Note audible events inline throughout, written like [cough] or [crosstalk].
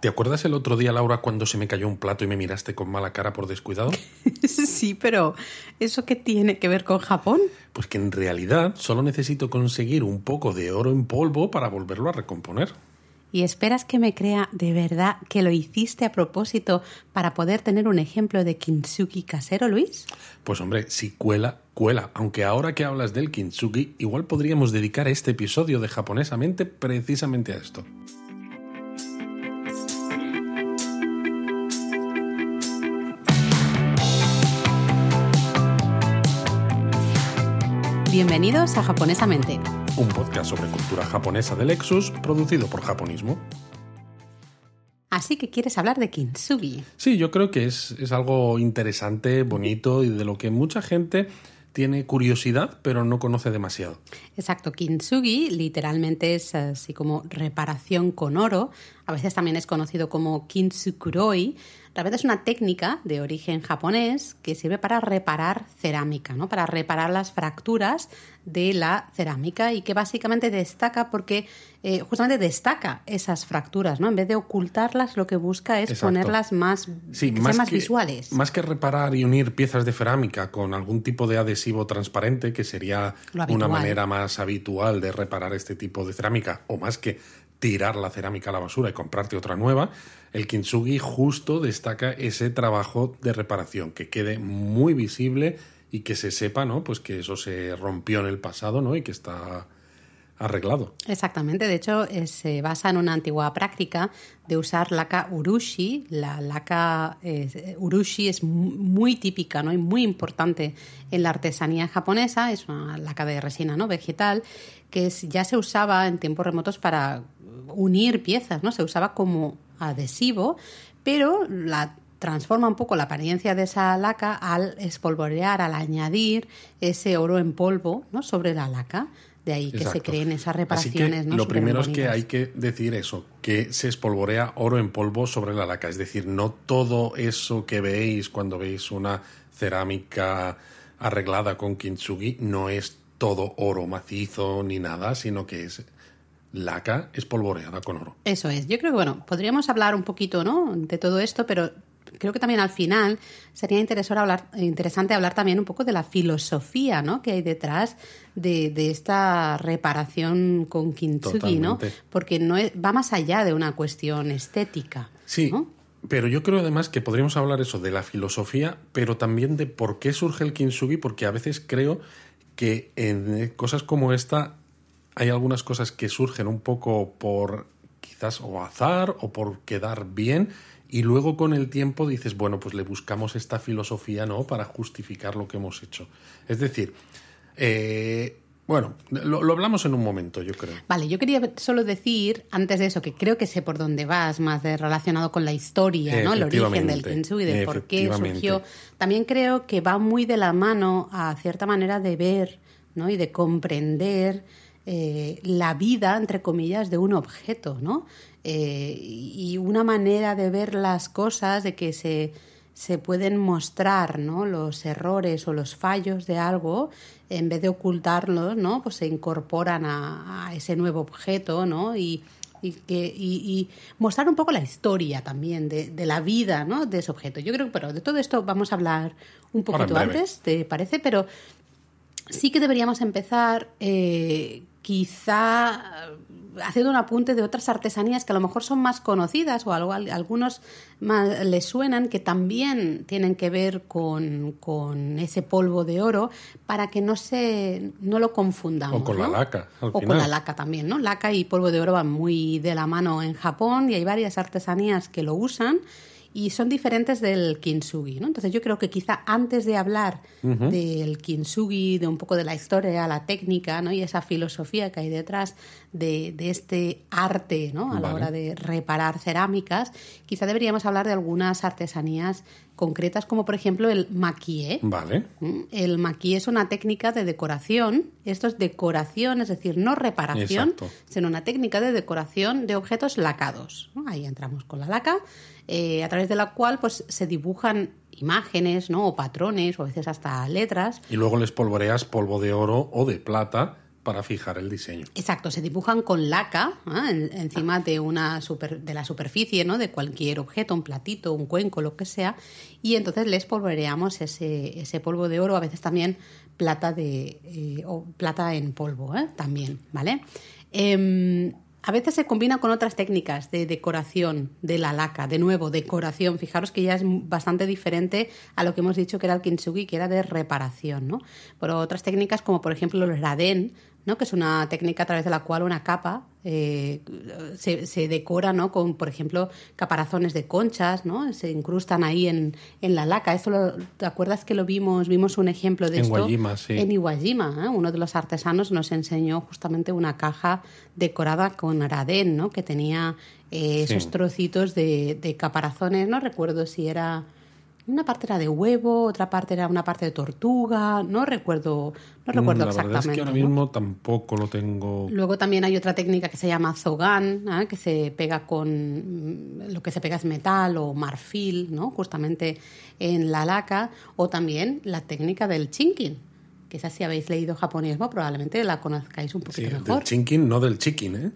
¿Te acuerdas el otro día, Laura, cuando se me cayó un plato y me miraste con mala cara por descuidado? [laughs] sí, pero ¿eso qué tiene que ver con Japón? Pues que en realidad solo necesito conseguir un poco de oro en polvo para volverlo a recomponer. ¿Y esperas que me crea de verdad que lo hiciste a propósito para poder tener un ejemplo de kintsugi casero, Luis? Pues hombre, si cuela, cuela. Aunque ahora que hablas del kintsugi, igual podríamos dedicar este episodio de Japonesamente precisamente a esto. Bienvenidos a Japonesamente, un podcast sobre cultura japonesa de Lexus producido por Japonismo. Así que quieres hablar de kintsugi. Sí, yo creo que es, es algo interesante, bonito y de lo que mucha gente tiene curiosidad, pero no conoce demasiado. Exacto, kintsugi literalmente es así como reparación con oro. A veces también es conocido como kintsukuroi, Realmente es una técnica de origen japonés que sirve para reparar cerámica, ¿no? para reparar las fracturas de la cerámica y que básicamente destaca porque eh, justamente destaca esas fracturas, ¿no? En vez de ocultarlas, lo que busca es ponerlas más, más, visuales. Más que reparar y unir piezas de cerámica con algún tipo de adhesivo transparente, que sería una manera más habitual de reparar este tipo de cerámica, o más que tirar la cerámica a la basura y comprarte otra nueva, el kintsugi justo destaca ese trabajo de reparación, que quede muy visible y que se sepa, ¿no? Pues que eso se rompió en el pasado, ¿no? Y que está arreglado. Exactamente, de hecho eh, se basa en una antigua práctica de usar laca urushi. La laca eh, urushi es muy típica ¿no? y muy importante en la artesanía japonesa, es una laca de resina ¿no? vegetal que ya se usaba en tiempos remotos para unir piezas, ¿no? se usaba como adhesivo, pero la transforma un poco la apariencia de esa laca al espolvorear, al añadir ese oro en polvo ¿no? sobre la laca. De ahí que se creen esas reparaciones. ¿no? Lo primero es que hay que decir eso, que se espolvorea oro en polvo sobre la laca. Es decir, no todo eso que veis cuando veis una cerámica arreglada con kintsugi no es todo oro macizo ni nada, sino que es laca espolvoreada con oro. Eso es. Yo creo que, bueno, podríamos hablar un poquito, ¿no? De todo esto, pero creo que también al final sería hablar, interesante hablar también un poco de la filosofía ¿no? que hay detrás de, esta reparación con kintsugi, ¿no? Porque no va más allá de una cuestión estética. Sí. Pero yo creo además que podríamos hablar eso de la filosofía, pero también de por qué surge el kintsugi, porque a veces creo que en cosas como esta hay algunas cosas que surgen un poco por quizás o azar o por quedar bien y luego con el tiempo dices, bueno, pues le buscamos esta filosofía, ¿no? Para justificar lo que hemos hecho. Es decir, eh, bueno, lo, hablamos en un momento, yo creo. Vale, yo quería solo decir, antes de eso, que creo que sé por dónde vas, más de relacionado con la historia, ¿no? El origen del y de por qué surgió. También creo que va muy de la mano a cierta manera de ver, ¿no? Y de comprender eh, la vida, entre comillas, de un objeto, ¿no? Eh, y una manera de ver las cosas, de que se, se pueden mostrar ¿no? los errores o los fallos de algo, en vez de ocultarlos, ¿no? pues se incorporan a, ese nuevo objeto ¿no? y, y, que, y, mostrar un poco la historia también de, de, la vida ¿no? de ese objeto. Yo creo que pero de todo esto vamos a hablar un poquito antes, ¿te parece? Pero sí que deberíamos empezar eh, quizá haciendo un apunte de otras artesanías que a lo mejor son más conocidas o algo, algunos más les suenan que también tienen que ver con, ese polvo de oro para que no se no lo confundamos. O con la laca. o con la laca también, ¿no? Laca y polvo de oro van muy de la mano en Japón y hay varias artesanías que lo usan y son diferentes del kintsugi. ¿no? Entonces yo creo que quizá antes de hablar del kintsugi, de un poco de la historia, la técnica ¿no? y esa filosofía que hay detrás de, este arte ¿no? a la hora de reparar cerámicas, quizá deberíamos hablar de algunas artesanías concretas como por ejemplo el maquillé. Vale. ¿Mm? El maquillé es una técnica de decoración. Esto es decoración, es decir, no reparación, sino una técnica de decoración de objetos lacados. Ahí entramos con la laca eh, a través de la cual pues, se dibujan imágenes ¿no? o patrones o a veces hasta letras. Y luego les polvoreas polvo de oro o de plata para fijar el diseño. Exacto, se dibujan con laca ¿eh? encima de, una super, de la superficie ¿no? de cualquier objeto, un platito, un cuenco, lo que sea, y entonces les polvoreamos ese, ese polvo de oro, a veces también plata, de, eh, o plata en polvo, ¿eh? también, ¿vale? A veces se combina con otras técnicas de decoración de la laca. De nuevo, decoración. Fijaros que ya es bastante diferente a lo que hemos dicho que era el kintsugi, que era de reparación, ¿no? Pero otras técnicas como por ejemplo el raden, que es una técnica a través de la cual una capa eh, se, decora ¿no? con, por ejemplo, caparazones de conchas, ¿no? se incrustan ahí en, en la laca. Eso ¿Te acuerdas que lo vimos? Vimos un ejemplo de en esto sí. en Iwajima. ¿eh? Uno de los artesanos nos enseñó justamente una caja decorada con aradén, ¿no? que tenía eh, esos trocitos de, de caparazones. No recuerdo si era una parte era de huevo, otra parte era una parte de tortuga, no recuerdo, no recuerdo la exactamente. Verdad es que ahora mismo tampoco lo tengo. Luego también hay otra técnica que se llama zogan, ¿eh? que se pega con mm, lo que se pega es metal o marfil, ¿no? Justamente en la laca, o también la técnica del chinkin, que esa si habéis leído japonismo probablemente la conozcáis un poquito mejor. Del chinkin, no del chicken, ¿eh?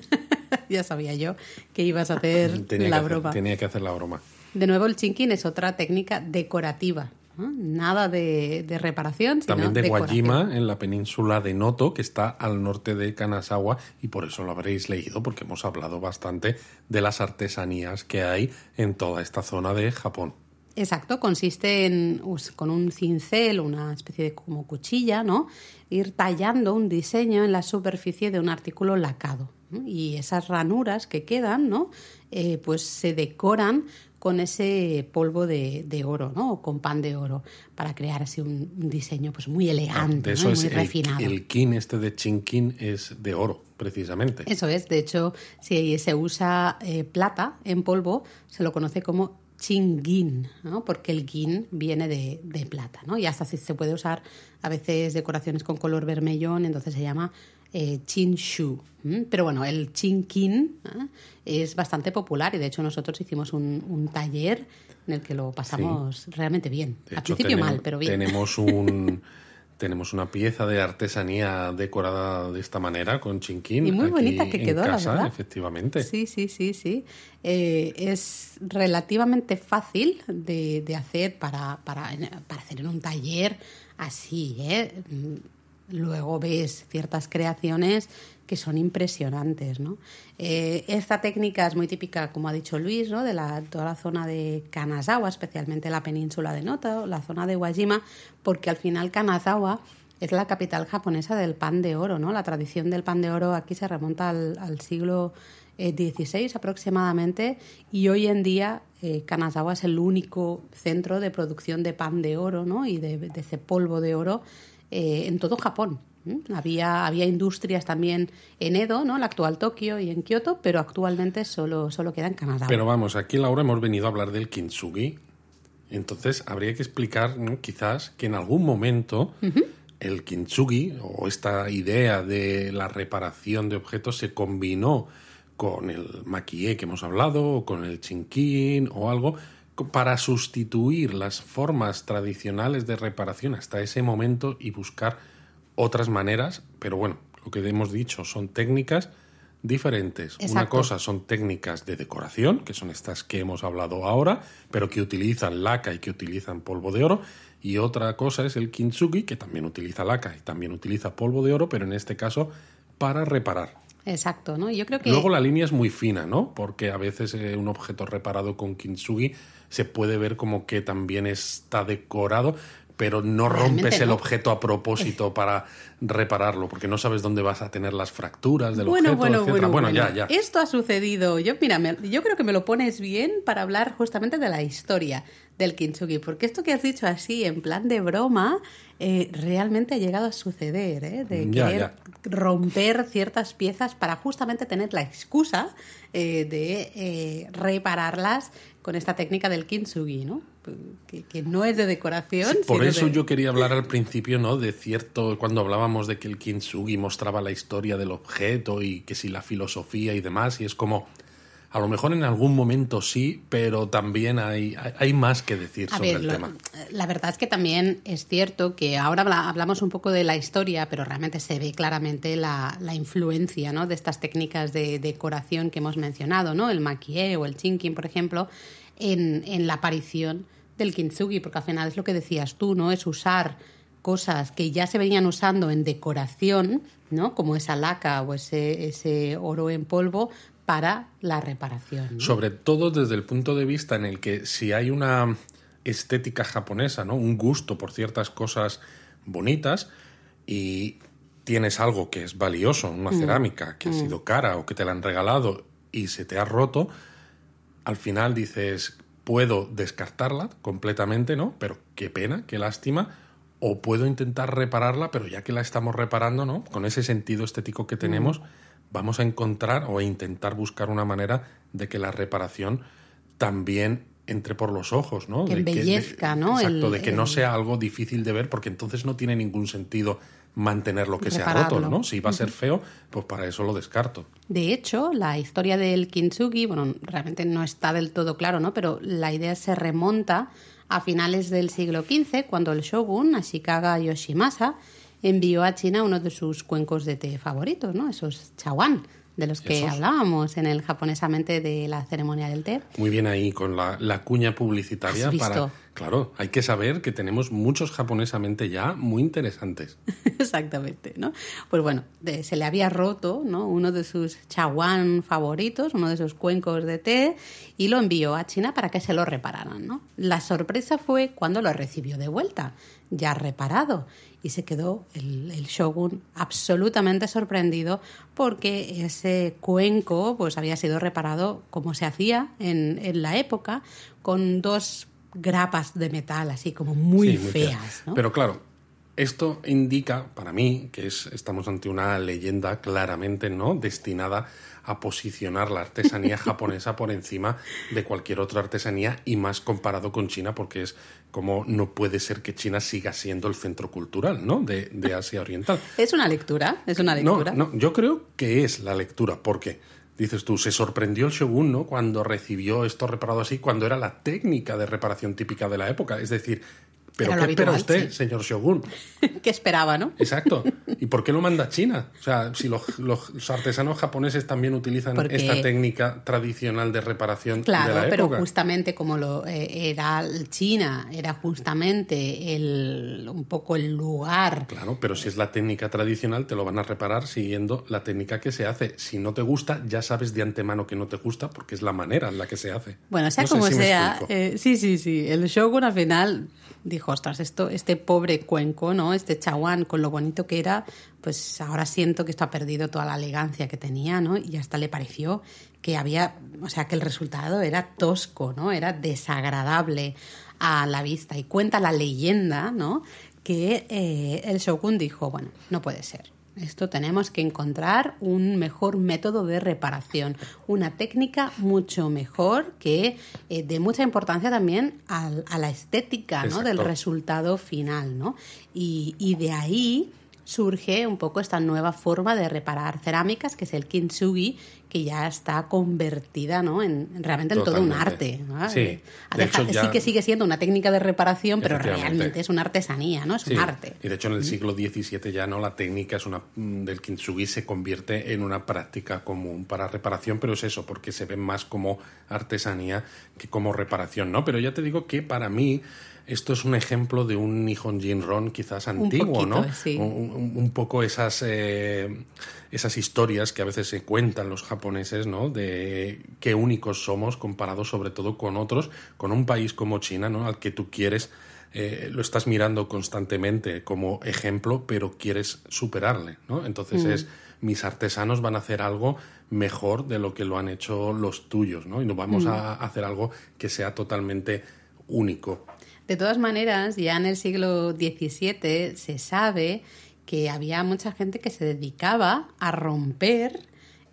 [laughs] ya sabía yo que ibas a hacer [laughs] la broma. tenía que hacer la broma. De nuevo, el chinkin es otra técnica decorativa. Nada de, reparación. Sino También de Guajima, en la península de Noto, que está al norte de Kanazawa, y por eso lo habréis leído, porque hemos hablado bastante de las artesanías que hay en toda esta zona de Japón. Exacto, consiste en, con un cincel, una especie de como cuchilla, ¿no? Ir tallando un diseño en la superficie de un artículo lacado. Y esas ranuras que quedan, ¿no? Eh, pues se decoran con ese polvo de, oro, ¿no? O con pan de oro, para crear así un, diseño pues muy elegante, muy el, refinado. El kin este de chinkin es de oro, precisamente. Eso es, de hecho, si se usa eh, plata en polvo, se lo conoce como chingin, ¿no? porque el gin viene de, de, plata, ¿no? Y hasta si se puede usar a veces decoraciones con color vermellón, entonces se llama eh, Shu. Pero bueno, el Chinkin ¿eh? es bastante popular y de hecho nosotros hicimos un, taller en el que lo pasamos realmente bien. Al principio mal, pero bien. Tenemos [laughs] un... tenemos una pieza de artesanía decorada de esta manera con chinquín. Y muy bonita que quedó, casa, la verdad. Efectivamente. Sí, sí, sí, sí. Eh, es relativamente fácil de, de hacer para, para, para, hacer en un taller así, ¿eh? luego ves ciertas creaciones que son impresionantes, ¿no? Eh, esta técnica es muy típica, como ha dicho Luis, ¿no? de la, toda la zona de Kanazawa, especialmente la península de Noto, la zona de Wajima, porque al final Kanazawa es la capital japonesa del pan de oro, ¿no? La tradición del pan de oro aquí se remonta al, siglo XVI eh, aproximadamente y hoy en día eh, Kanazawa es el único centro de producción de pan de oro, ¿no? Y de, ese polvo de oro eh, en todo Japón. Había, había industrias también en Edo, ¿no? la actual Tokio y en Kioto, pero actualmente solo, solo queda en Canadá. Pero vamos, aquí Laura hemos venido a hablar del kintsugi. Entonces habría que explicar quizás que en algún momento el kintsugi o esta idea de la reparación de objetos se combinó con el maquillé que hemos hablado, o con el chinkin o algo, para sustituir las formas tradicionales de reparación hasta ese momento y buscar otras maneras, pero bueno, lo que hemos dicho son técnicas diferentes. Una cosa son técnicas de decoración, que son estas que hemos hablado ahora, pero que utilizan laca y que utilizan polvo de oro, y otra cosa es el kintsugi, que también utiliza laca y también utiliza polvo de oro, pero en este caso para reparar. Exacto, ¿no? Yo creo que... Luego la línea es muy fina, ¿no? Porque a veces eh, un objeto reparado con kintsugi se puede ver como que también está decorado, pero no rompes el objeto a propósito para repararlo, porque no sabes dónde vas a tener las fracturas del bueno, objeto, bueno, Bueno, bueno, ya, ya. Esto ha sucedido. Yo, mira, yo creo que me lo pones bien para hablar justamente de la historia del kintsugi, porque esto que has dicho así, en plan de broma, eh, realmente ha llegado a suceder, ¿eh? de querer romper ciertas piezas para justamente tener la excusa eh, de eh, repararlas con esta técnica del kintsugi, ¿no? Que, no es de decoración. por eso yo quería hablar al principio, ¿no? De cierto, cuando hablábamos de que el kintsugi mostraba la historia del objeto y que si la filosofía y demás, y es como A lo mejor en algún momento sí, pero también hay, hay, más que decir sobre el tema. La verdad es que también es cierto que ahora hablamos un poco de la historia, pero realmente se ve claramente la, influencia ¿no? de estas técnicas de decoración que hemos mencionado, ¿no? el maquillé o el chinking, por ejemplo, en, en la aparición del kintsugi, porque al final es lo que decías tú, ¿no? Es usar cosas que ya se venían usando en decoración, ¿no? Como esa laca o ese, ese oro en polvo para la reparación. Sobre todo desde el punto de vista en el que si hay una estética japonesa, ¿no? Un gusto por ciertas cosas bonitas y tienes algo que es valioso, una mm. cerámica que ha mm. sido cara o que te la han regalado y se te ha roto, al final dices, puedo descartarla completamente, ¿no? Pero qué pena, qué lástima. O puedo intentar repararla, pero ya que la estamos reparando, ¿no? Con ese sentido estético que tenemos, mm. Vamos a encontrar o a intentar buscar una manera de que la reparación también entre por los ojos, ¿no? Que embellezca, ¿no? Exacto, de que no sea algo difícil de ver, porque entonces no tiene ningún sentido mantener lo que se ha roto, ¿no? Si va a ser feo, pues para eso lo descarto. De hecho, la historia del kintsugi, bueno, realmente no está del todo claro, ¿no? Pero la idea se remonta a finales del siglo XV, cuando el shogun, Ashikaga Yoshimasa, envió a China uno de sus cuencos de té favoritos, ¿no? Esos chawan, de los que hablábamos en el japonesamente de la ceremonia del té. Muy bien ahí, con la, cuña publicitaria para... Claro, hay que saber que tenemos muchos japonesamente ya muy interesantes. [laughs] Exactamente, ¿no? Pues bueno, se le había roto, ¿no? Uno de sus chawan favoritos, uno de sus cuencos de té, y lo envió a China para que se lo repararan, ¿no? La sorpresa fue cuando lo recibió de vuelta, ya reparado, y se quedó el, shogun absolutamente sorprendido porque ese cuenco pues había sido reparado como se hacía en, en la época con dos grapas de metal así como muy, feas. Pero claro, esto indica para mí que es, estamos ante una leyenda claramente no destinada a posicionar la artesanía [laughs] japonesa por encima de cualquier otra artesanía y más comparado con China porque es como no puede ser que China siga siendo el centro cultural ¿no? de, de Asia Oriental. [laughs] Es una lectura, es una lectura. No, no, yo creo que es la lectura porque dices tú, se sorprendió el shogun ¿no? cuando recibió esto reparado así, cuando era la técnica de reparación típica de la época. Es decir, ¿Pero qué espera usted, señor Shogun? [laughs] ¿Qué esperaba, no? Exacto. [laughs] ¿Y por qué lo manda a China? O sea, si los, artesanos japoneses también utilizan esta técnica tradicional de reparación claro, de la época. pero justamente como lo eh, era China, era justamente el, un poco el lugar. Claro, pero si es la técnica tradicional, te lo van a reparar siguiendo la técnica que se hace. Si no te gusta, ya sabes de antemano que no te gusta porque es la manera en la que se hace. Bueno, sea como sea, eh, sí, sí, sí. El Shogun al final dijo, ostras, esto, este pobre cuenco, ¿no? Este chaguán, con lo bonito que era, pues ahora siento que esto ha perdido toda la elegancia que tenía, ¿no? Y hasta le pareció que había, o sea, que el resultado era tosco, ¿no? Era desagradable a la vista. Y cuenta la leyenda, ¿no? Que eh, el shogun dijo, bueno, no puede ser. Esto tenemos que encontrar un mejor método de reparación, una técnica mucho mejor que eh, dé mucha importancia también a, la estética ¿no? del resultado final. ¿no? Y, y de ahí surge un poco esta nueva forma de reparar cerámicas, que es el kintsugi, que ya está convertida ¿no? en realmente en todo un arte. Sí, sí que sigue siendo una técnica de reparación, pero realmente es una artesanía, ¿no? es un arte. Y de hecho en el siglo XVII ya no la técnica es una mm, del kintsugi se convierte en una práctica común para reparación, pero es eso, porque se ve más como artesanía que como reparación, ¿no? Pero ya te digo que para mí esto es un ejemplo de un Nihon Jinron quizás antiguo, ¿no? Un, poco esas, eh, esas historias que a veces se cuentan los japoneses, ¿no? De qué únicos somos comparados sobre todo con otros, con un país como China, ¿no? Al que tú quieres, eh, lo estás mirando constantemente como ejemplo, pero quieres superarle, ¿no? Entonces mm. es, mis artesanos van a hacer algo mejor de lo que lo han hecho los tuyos, ¿no? Y no vamos mm. a hacer algo que sea totalmente único. De todas maneras, ya en el siglo XVII se sabe que había mucha gente que se dedicaba a romper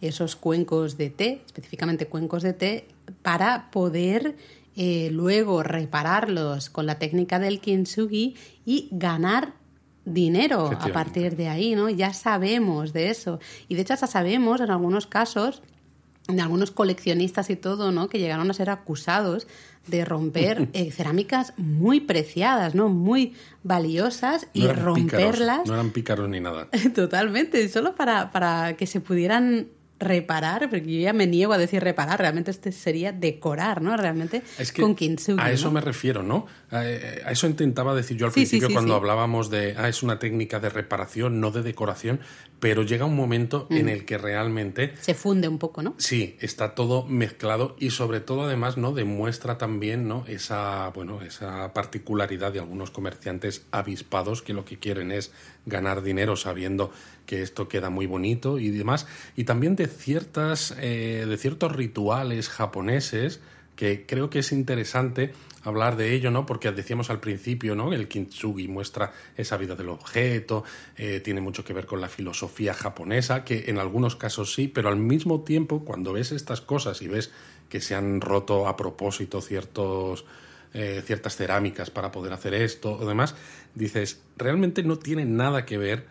esos cuencos de té, específicamente cuencos de té, para poder eh, luego repararlos con la técnica del kintsugi y ganar dinero a partir de ahí, ¿no? Ya sabemos de eso. Y de hecho hasta sabemos en algunos casos de algunos coleccionistas y todo, ¿no? Que llegaron a ser acusados de romper [laughs] eh, cerámicas muy preciadas, ¿no? Muy valiosas y romperlas. no eran pícaros ni nada. [laughs] Totalmente, solo para, para que se pudieran reparar, porque yo ya me niego a decir reparar, realmente este sería decorar, ¿no? Realmente con kintsugi. A eso me refiero, ¿no? A, eso intentaba decir yo al principio cuando hablábamos de, ah, es una técnica de reparación, no de decoración, pero llega un momento en mm. el que realmente... Se funde un poco, ¿no? Sí, está todo mezclado y sobre todo además, ¿no? Demuestra también, ¿no? Esa, bueno, esa particularidad de algunos comerciantes avispados que lo que quieren es ganar dinero sabiendo que esto queda muy bonito y demás, y también de ciertas, eh, de ciertos rituales japoneses que creo que es interesante hablar de ello, ¿no? Porque decíamos al principio, ¿no? El kintsugi muestra esa vida del objeto, eh, tiene mucho que ver con la filosofía japonesa, que en algunos casos sí, pero al mismo tiempo, cuando ves estas cosas y ves que se han roto a propósito ciertos eh, ciertas cerámicas para poder hacer esto o demás, dices, realmente no tiene nada que ver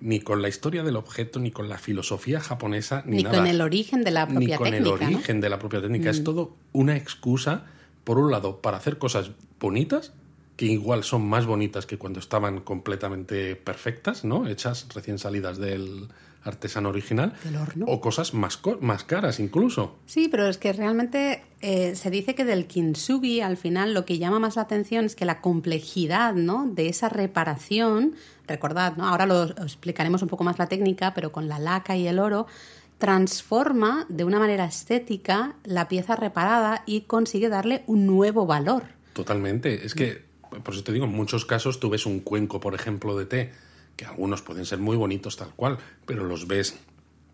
ni con la historia del objeto, ni con la filosofía japonesa, ni, ni con el origen de la propia técnica. Ni con el origen de la propia técnica. Es mm. todo una excusa, por un lado, para hacer cosas bonitas, que igual son más bonitas que cuando estaban completamente perfectas, ¿no? Hechas recién salidas del, artesano original o cosas más, más caras incluso. Sí, pero es que realmente eh, se dice que del kintsugi al final lo que llama más la atención es que la complejidad ¿no? de esa reparación, recordad, ¿no? ahora lo explicaremos un poco más la técnica, pero con la laca y el oro, transforma de una manera estética la pieza reparada y consigue darle un nuevo valor. Totalmente. Es que, por eso te digo, en muchos casos tú ves un cuenco, por ejemplo, de té que algunos pueden ser muy bonitos tal cual, pero los ves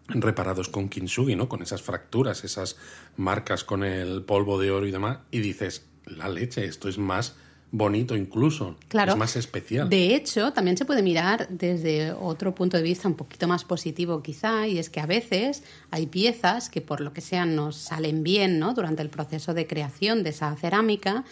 reparados con kintsugi, ¿no? Con esas fracturas, esas marcas con el polvo de oro y demás, y dices, la leche, esto es más bonito incluso, claro. es más especial. De hecho, también se puede mirar desde otro punto de vista un poquito más positivo quizá, y es que a veces hay piezas que por lo que sea nos salen bien, ¿no? Durante el proceso de creación de esa cerámica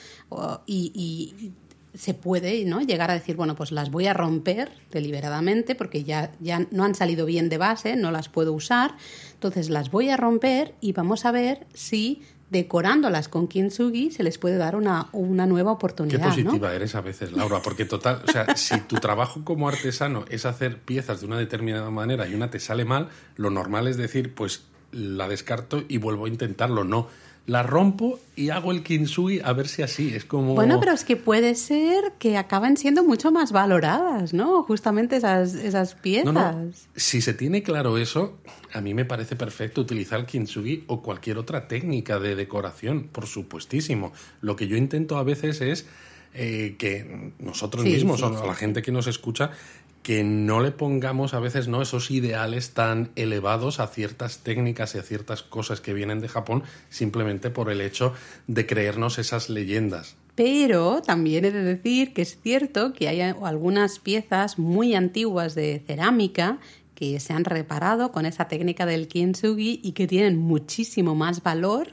y se puede ¿no? llegar a decir, bueno, pues las voy a romper deliberadamente porque ya, ya no han salido bien de base, no las puedo usar, entonces las voy a romper y vamos a ver si decorándolas con kintsugi se les puede dar una, una nueva oportunidad. Qué positiva eres a veces, Laura, porque total, o sea, si tu trabajo como artesano es hacer piezas de una determinada manera y una te sale mal, lo normal es decir, pues la descarto y vuelvo a intentarlo, no la rompo y hago el kintsugi a ver si así es como... Bueno, pero es que puede ser que acaben siendo mucho más valoradas, ¿no? Justamente esas, esas piezas. Si se tiene claro eso, a mí me parece perfecto utilizar el kintsugi o cualquier otra técnica de decoración, por supuestísimo. Lo que yo intento a veces es eh, que nosotros mismos, o la gente que nos escucha, que no le pongamos a veces no esos ideales tan elevados a ciertas técnicas y a ciertas cosas que vienen de Japón simplemente por el hecho de creernos esas leyendas. Pero también he de decir que es cierto que hay algunas piezas muy antiguas de cerámica que se han reparado con esa técnica del kintsugi y que tienen muchísimo más valor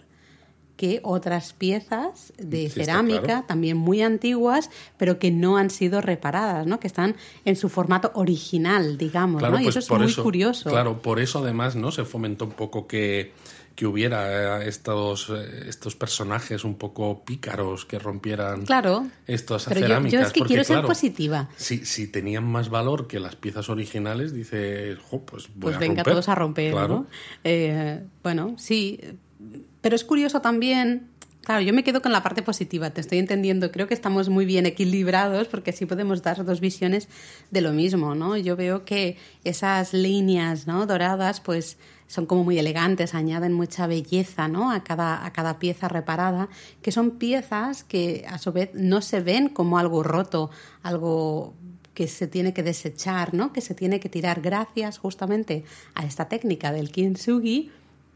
que otras piezas de cerámica también muy antiguas, pero que no han sido reparadas, ¿no? Que están en su formato original, digamos, ¿no? Y pues eso es muy curioso. Claro, por eso además, ¿no? Se fomentó un poco que, que hubiera eh, estos, eh, estos personajes un poco pícaros que rompieran claro, estas pero cerámicas. Yo, es que quiero ser positiva. Si, si tenían más valor que las piezas originales, dice, pues voy pues a venga todos a romper, ¿no? Eh, bueno, sí pero es curioso también, claro, yo me quedo con la parte positiva, te estoy entendiendo, creo que estamos muy bien equilibrados porque así podemos dar dos visiones de lo mismo, ¿no? Yo veo que esas líneas, ¿no? Doradas, pues son como muy elegantes, añaden mucha belleza ¿no? a, cada, a cada pieza reparada, que son piezas que a su vez no se ven como algo roto, algo que se tiene que desechar, ¿no? que se tiene que tirar gracias justamente a esta técnica del kintsugi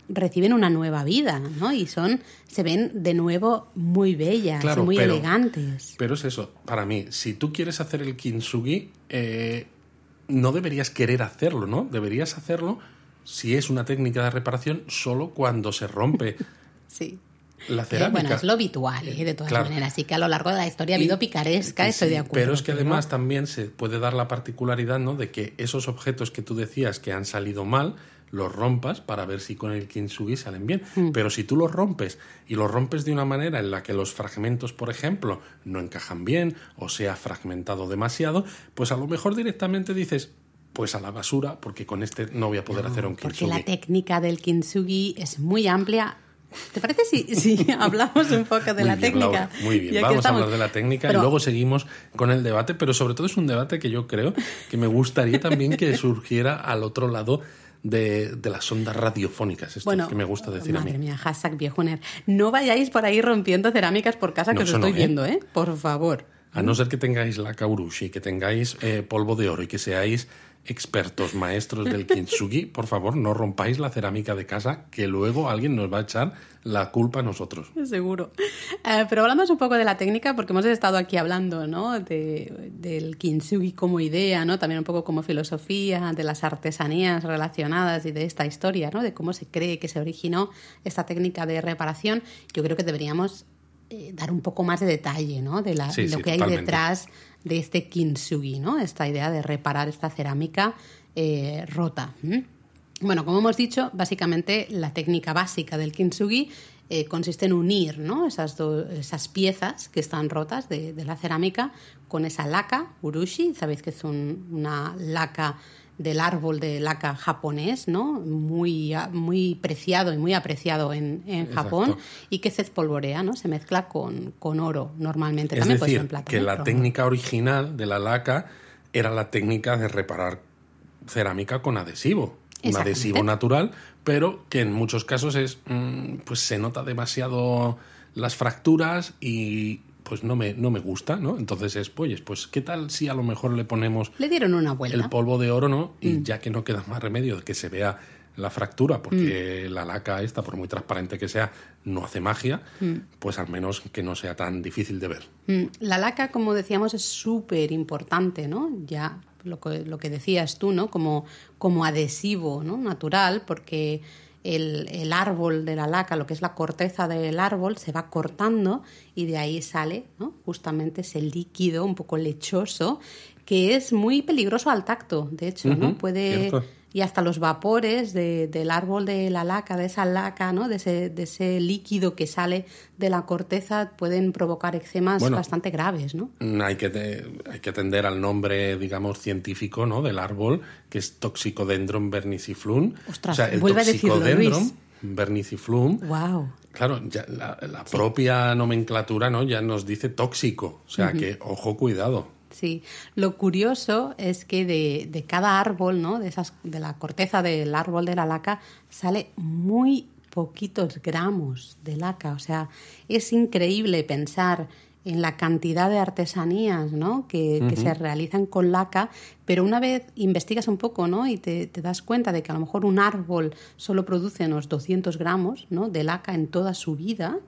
reciben una nueva vida, ¿no? Y son, se ven de nuevo muy bellas, muy elegantes. Pero es eso, para mí, si tú quieres hacer el kintsugi, eh, no deberías querer hacerlo, ¿no? Deberías hacerlo si es una técnica de reparación solo cuando se rompe. [laughs] sí. La cerámica. bueno, es lo habitual, ¿eh? de todas maneras. Así que a lo largo de la historia ha habido picaresca, estoy de acuerdo. Pero es que además también se puede dar la particularidad, ¿no? De que esos objetos que tú decías que han salido mal, los rompas para ver si con el kintsugi salen bien. Mm. Pero si tú los rompes y los rompes de una manera en la que los fragmentos, por ejemplo, no encajan bien o se ha fragmentado demasiado, pues a lo mejor directamente dices, pues a la basura, porque con este no voy a poder hacer un kintsugi. Porque la técnica del kintsugi es muy amplia. ¿Te parece si, si [laughs] hablamos un poco de la técnica? muy bien, vamos a hablar de la técnica y luego seguimos con el debate, pero sobre todo es un debate que yo creo que me gustaría también que surgiera al otro lado de, las ondas radiofónicas, esto que me gusta decir a mí. Madre mía, hashtag viejuner. No vayáis por ahí rompiendo cerámicas por casa que os estoy ¿eh? viendo, ¿eh? Por favor. A no ser que tengáis la kaurushi, que tengáis eh, polvo de oro y que seáis expertos maestros del kintsugi, por favor, no rompáis la cerámica de casa, que luego alguien nos va a echar la culpa a nosotros. Seguro. Eh, pero hablamos un poco de la técnica, porque hemos estado aquí hablando ¿no? de, del kintsugi como idea, ¿no? también un poco como filosofía, de las artesanías relacionadas y de esta historia, ¿no? de cómo se cree que se originó esta técnica de reparación. Yo creo que deberíamos eh, dar un poco más de detalle ¿no? de, la, lo que hay detrás de este kintsugi, ¿no? Esta idea de reparar esta cerámica eh, rota. Bueno, como hemos dicho, básicamente la técnica básica del kintsugi eh, consiste en unir ¿no? esas, esas piezas que están rotas de, la cerámica con esa laca, urushi, sabéis que es una laca del árbol de laca japonés, ¿no? Muy, muy preciado y muy apreciado en, en Japón y que se espolvorea, ¿no? Se mezcla con, con oro normalmente. Es También decir, que la técnica original de la laca era la técnica de reparar cerámica con adhesivo. Un adhesivo natural, pero que en muchos casos es mm, pues se nota demasiado las fracturas y pues no me, no me gusta, ¿no? Entonces es, pues, pues, ¿qué tal si a lo mejor le ponemos... Le dieron una vuelta. El polvo de oro, ¿no? Y mm. ya que no queda más remedio de que se vea la fractura, porque mm. la laca esta, por muy transparente que sea, no hace magia, mm. pues al menos que no sea tan difícil de ver. La laca, como decíamos, es súper importante, ¿no? Ya lo que, lo que decías tú, ¿no? Como, como adhesivo, ¿no? Natural, porque el, árbol de la laca, lo que es la corteza del árbol, se va cortando y de ahí sale justamente ese líquido un poco lechoso que es muy peligroso al tacto, de hecho, ¿no? Puede y hasta los vapores del árbol de la laca, de esa laca, ¿no? de, ese, de ese líquido que sale de la corteza, pueden provocar eczemas bastante graves. ¿no? Mm, hay, que hay que atender al nombre, digamos, científico ¿no? del árbol, que es Toxicodendron verniciflum. Ostras, o sea, el vuelve Toxicodendron verniciflum. Wow. Claro, ya la, propia nomenclatura ¿no? ya nos dice tóxico, o sea que ojo, cuidado. Sí, lo curioso es que de, de, cada árbol, ¿no? De, esas, de la corteza del árbol de la laca, sale muy poquitos gramos de laca. O sea, es increíble pensar en la cantidad de artesanías ¿no? que, que, se realizan con laca, pero una vez investigas un poco ¿no? y te, te, das cuenta de que a lo mejor un árbol solo produce unos 200 gramos ¿no? de laca en toda su vida,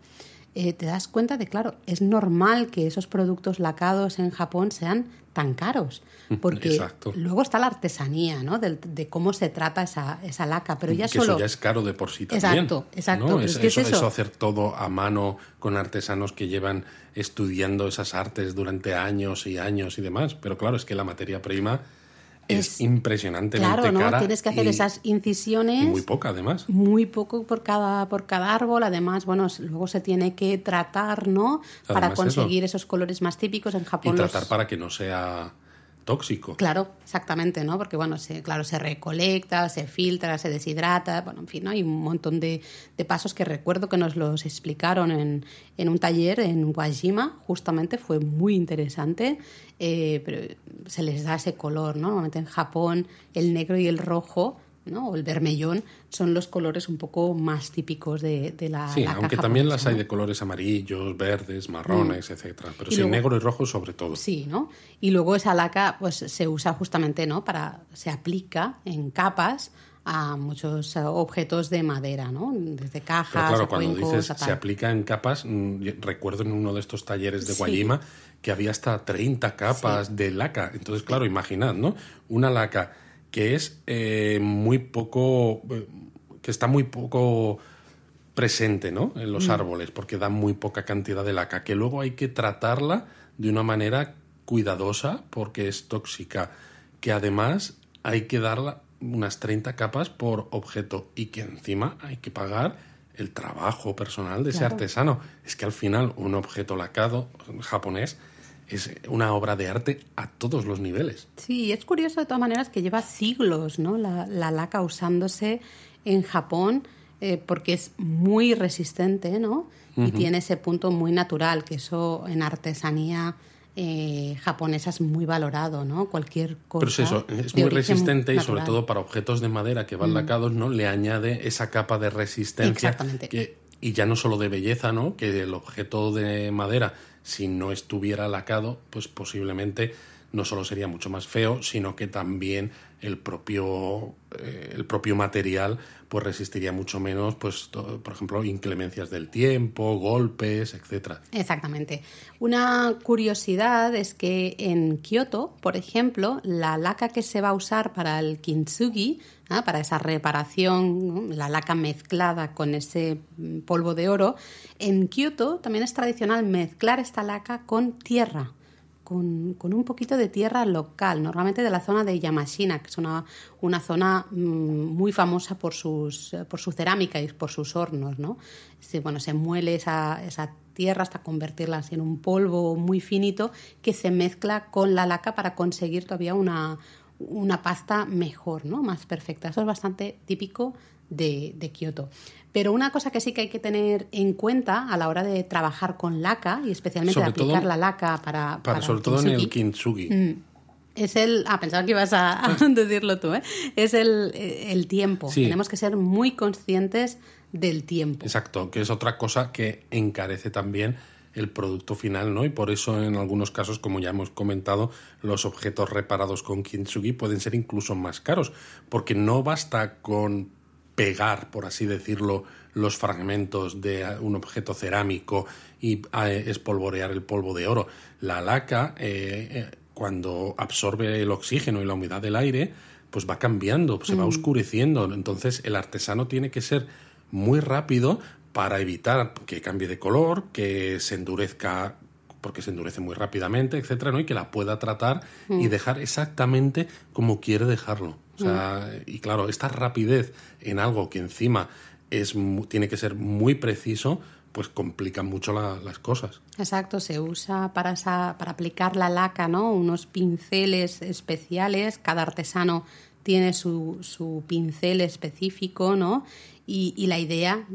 eh, te das cuenta de, claro, es normal que esos productos lacados en Japón sean tan caros, porque luego está la artesanía, ¿no? De, cómo se trata esa, esa laca, pero ya que solo... Eso ya es caro de por sí también. Exacto, exacto. Es, eso, eso, hacer todo a mano con artesanos que llevan estudiando esas artes durante años y años y demás, pero claro, es que la materia prima es, impresionantemente claro, ¿no? Tienes que hacer esas incisiones. muy poca, además. Muy poco por cada, por cada árbol. Además, bueno, luego se tiene que tratar, ¿no? para conseguir esos colores más típicos en Japón. Y tratar para que no sea Claro, exactamente, ¿no? Porque, bueno, se, claro, se recolecta, se filtra, se deshidrata, bueno, en fin. Hay un montón de, pasos que recuerdo que nos los explicaron en, en un taller en Wajima, justamente, fue muy interesante, eh, pero se les da ese color, ¿no? Normalmente en Japón el negro y el rojo o el vermellón son los colores un poco más típicos de, de la Sí, aunque también las hay de colores amarillos, verdes, marrones, mm. etcétera, pero sí negro y rojo sobre todo. Sí, ¿no? Y luego esa laca pues se usa justamente, ¿no? Para se aplica en capas a muchos objetos de madera, ¿no? Desde cajas, Pero claro, cuando dices se aplica en capas, mm, recuerdo en uno de estos talleres de Guayima que había hasta 30 capas de laca. Entonces, claro, imaginad, ¿no? Una laca que es eh, muy poco, eh, que está muy poco presente ¿no? en los mm. árboles, porque da muy poca cantidad de laca, que luego hay que tratarla de una manera cuidadosa porque es tóxica, que además hay que darla unas 30 capas por objeto y que encima hay que pagar el trabajo personal de ese artesano. Es que al final un objeto lacado japonés es una obra de arte a todos los niveles. Sí, es curioso de todas maneras que lleva siglos ¿no? la, laca usándose en Japón eh, porque es muy resistente ¿no? y tiene ese punto muy natural, que eso en artesanía eh, japonesa es muy valorado, ¿no? Cualquier cosa. Pero es eso, es muy resistente y sobre todo para objetos de madera que van mm. lacados, ¿no? Le añade esa capa de resistencia. Exactamente. y ya no solo de belleza, ¿no? Que el objeto de madera, si no estuviera lacado, pues posiblemente no solo sería mucho más feo, sino que también el propio, eh, el propio material pues resistiría mucho menos, pues, por ejemplo, inclemencias del tiempo, golpes, etcétera. Exactamente. Una curiosidad es que en Kioto, por ejemplo, la laca que se va a usar para el kintsugi, para esa reparación, la laca mezclada con ese polvo de oro, en Kioto también es tradicional mezclar esta laca con tierra con, un poquito de tierra local, normalmente de la zona de Yamashina, que es una, una zona mm, muy famosa por, sus, por su cerámica y por sus hornos. ¿no? Se, bueno, se muele esa, esa tierra hasta convertirla en un polvo muy finito que se mezcla con la laca para conseguir todavía una, una pasta mejor, ¿no? más perfecta. Eso es bastante típico de, de Kioto. Pero una cosa que sí que hay que tener en cuenta a la hora de trabajar con laca y especialmente de aplicar la laca para, para, sobre todo en el kintsugi. Mm, es el. Ah, pensaba que ibas a, [laughs] decirlo tú, ¿eh? Es el, el tiempo. Tenemos que ser muy conscientes del tiempo. Exacto, que es otra cosa que encarece también el producto final, ¿no? Y por eso en algunos casos, como ya hemos comentado, los objetos reparados con kintsugi pueden ser incluso más caros, porque no basta con pegar, por así decirlo, los fragmentos de un objeto cerámico y eh, espolvorear el polvo de oro. La laca, eh, eh, cuando absorbe el oxígeno y la humedad del aire, pues va cambiando, se va mm. oscureciendo. Entonces el artesano tiene que ser muy rápido para evitar que cambie de color, que se endurezca porque se endurece muy rápidamente, etcétera, ¿no? Y que la pueda tratar y mm. dejar exactamente como quiere dejarlo. O sea, mm. y claro, esta rapidez en algo que encima es tiene que ser muy preciso, pues complica mucho las cosas. Exacto, se usa para, para aplicar la laca, ¿no? Unos pinceles especiales, cada artesano tiene su, su pincel específico, ¿no? Y, la idea,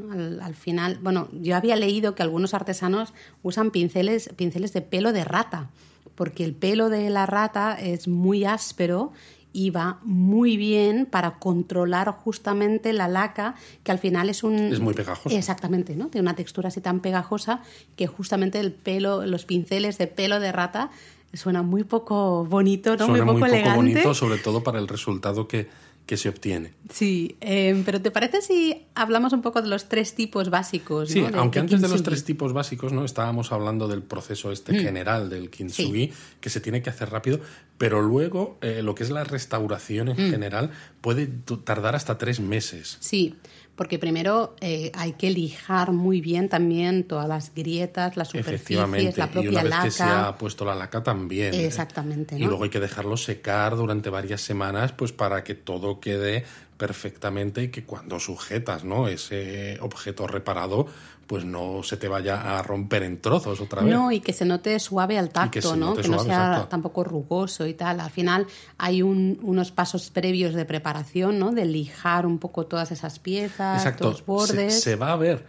al, final, bueno, yo había leído que algunos artesanos usan pinceles, pinceles de pelo de rata, porque el pelo de la rata es muy áspero y va muy bien para controlar justamente la laca, que al final es un... Es muy pegajosa. Exactamente, ¿no? Tiene una textura así tan pegajosa que justamente el pelo, los pinceles de pelo de rata suena muy poco bonito, ¿no? muy poco muy Poco bonito, sobre todo para el resultado que, que se obtiene. Sí, em, pero ¿te parece si hablamos un poco de los tres tipos básicos? Sí, aunque antes de los tres tipos básicos no estábamos hablando del proceso este mm. general del kintsugi, que se tiene que hacer rápido, pero luego eh, lo que es la restauración en mm. general puede tardar hasta tres meses. Sí, porque primero eh, hay que lijar muy bien también todas las grietas, las superficies, la propia y una vez que se ha puesto la laca también. ¿eh? Exactamente. Y luego hay que dejarlo secar durante varias semanas, pues para que todo quede perfectamente y que cuando sujetas ¿no? ese objeto reparado, pues no se te vaya a romper en trozos otra vez. No, y que se note suave al tacto, ¿no? que no sea tampoco rugoso y tal. Al final hay unos pasos previos de preparación, ¿no? De lijar un poco todas esas piezas, los bordes. Se, va a ver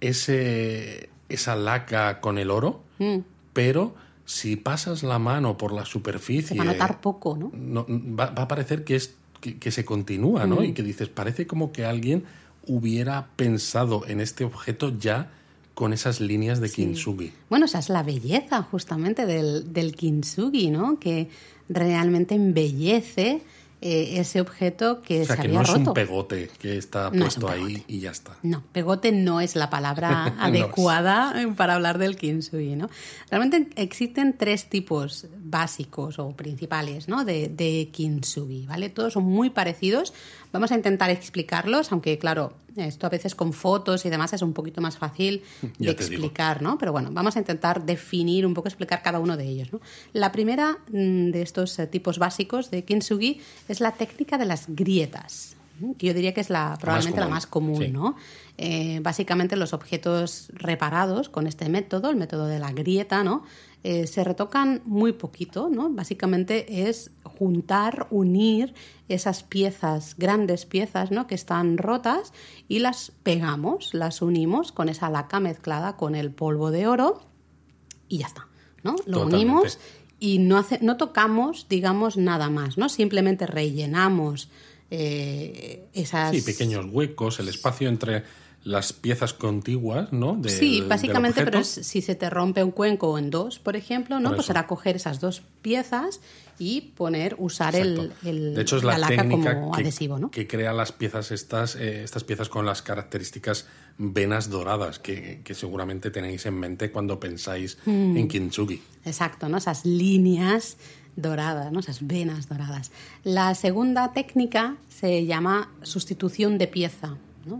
ese, esa laca con el oro, mm. pero si pasas la mano por la superficie... Se va a notar poco, ¿no? va, a parecer que, es, que, se continúa, ¿no? Mm. Y que dices, parece como que alguien hubiera pensado en este objeto ya con esas líneas de kintsugi. Bueno, esa es la belleza justamente del, del kintsugi, ¿no? Que realmente embellece eh, ese objeto que o sea, se que no es un pegote que está puesto ahí y ya está. No, pegote no es la palabra [laughs] adecuada para hablar del kintsugi, ¿no? Realmente existen tres tipos básicos o principales ¿no? de, de kintsugi, ¿vale? Todos son muy parecidos. Vamos a intentar explicarlos, aunque claro, esto a veces con fotos y demás es un poquito más fácil de explicar, ¿no? Pero bueno, vamos a intentar definir un poco, explicar cada uno de ellos, ¿no? La primera mm, de estos eh, tipos básicos de kintsugi es la técnica de las grietas que yo diría que es la, probablemente la más común, ¿no? Eh, básicamente los objetos reparados con este método, el método de la grieta, ¿no? Eh, se retocan muy poquito, ¿no? Básicamente es juntar, unir esas piezas, grandes piezas, ¿no? Que están rotas y las pegamos, las unimos con esa laca mezclada con el polvo de oro y ya está, ¿no? Lo unimos y no, hace, no tocamos, digamos, nada más, ¿no? Simplemente rellenamos eh, esas... Sí, pequeños huecos, el espacio entre las piezas contiguas, ¿no? sí, básicamente, pero si se te rompe un cuenco en dos, por ejemplo, ¿no? pues será coger esas dos piezas y poner, usar el, De hecho, es la, técnica como que, adhesivo, ¿no? que crea las piezas estas, eh, estas piezas con las características venas doradas que, seguramente tenéis en mente cuando pensáis mm. en kintsugi. Exacto, ¿no? Esas líneas doradas, ¿no? esas venas doradas. La segunda técnica se llama sustitución de pieza.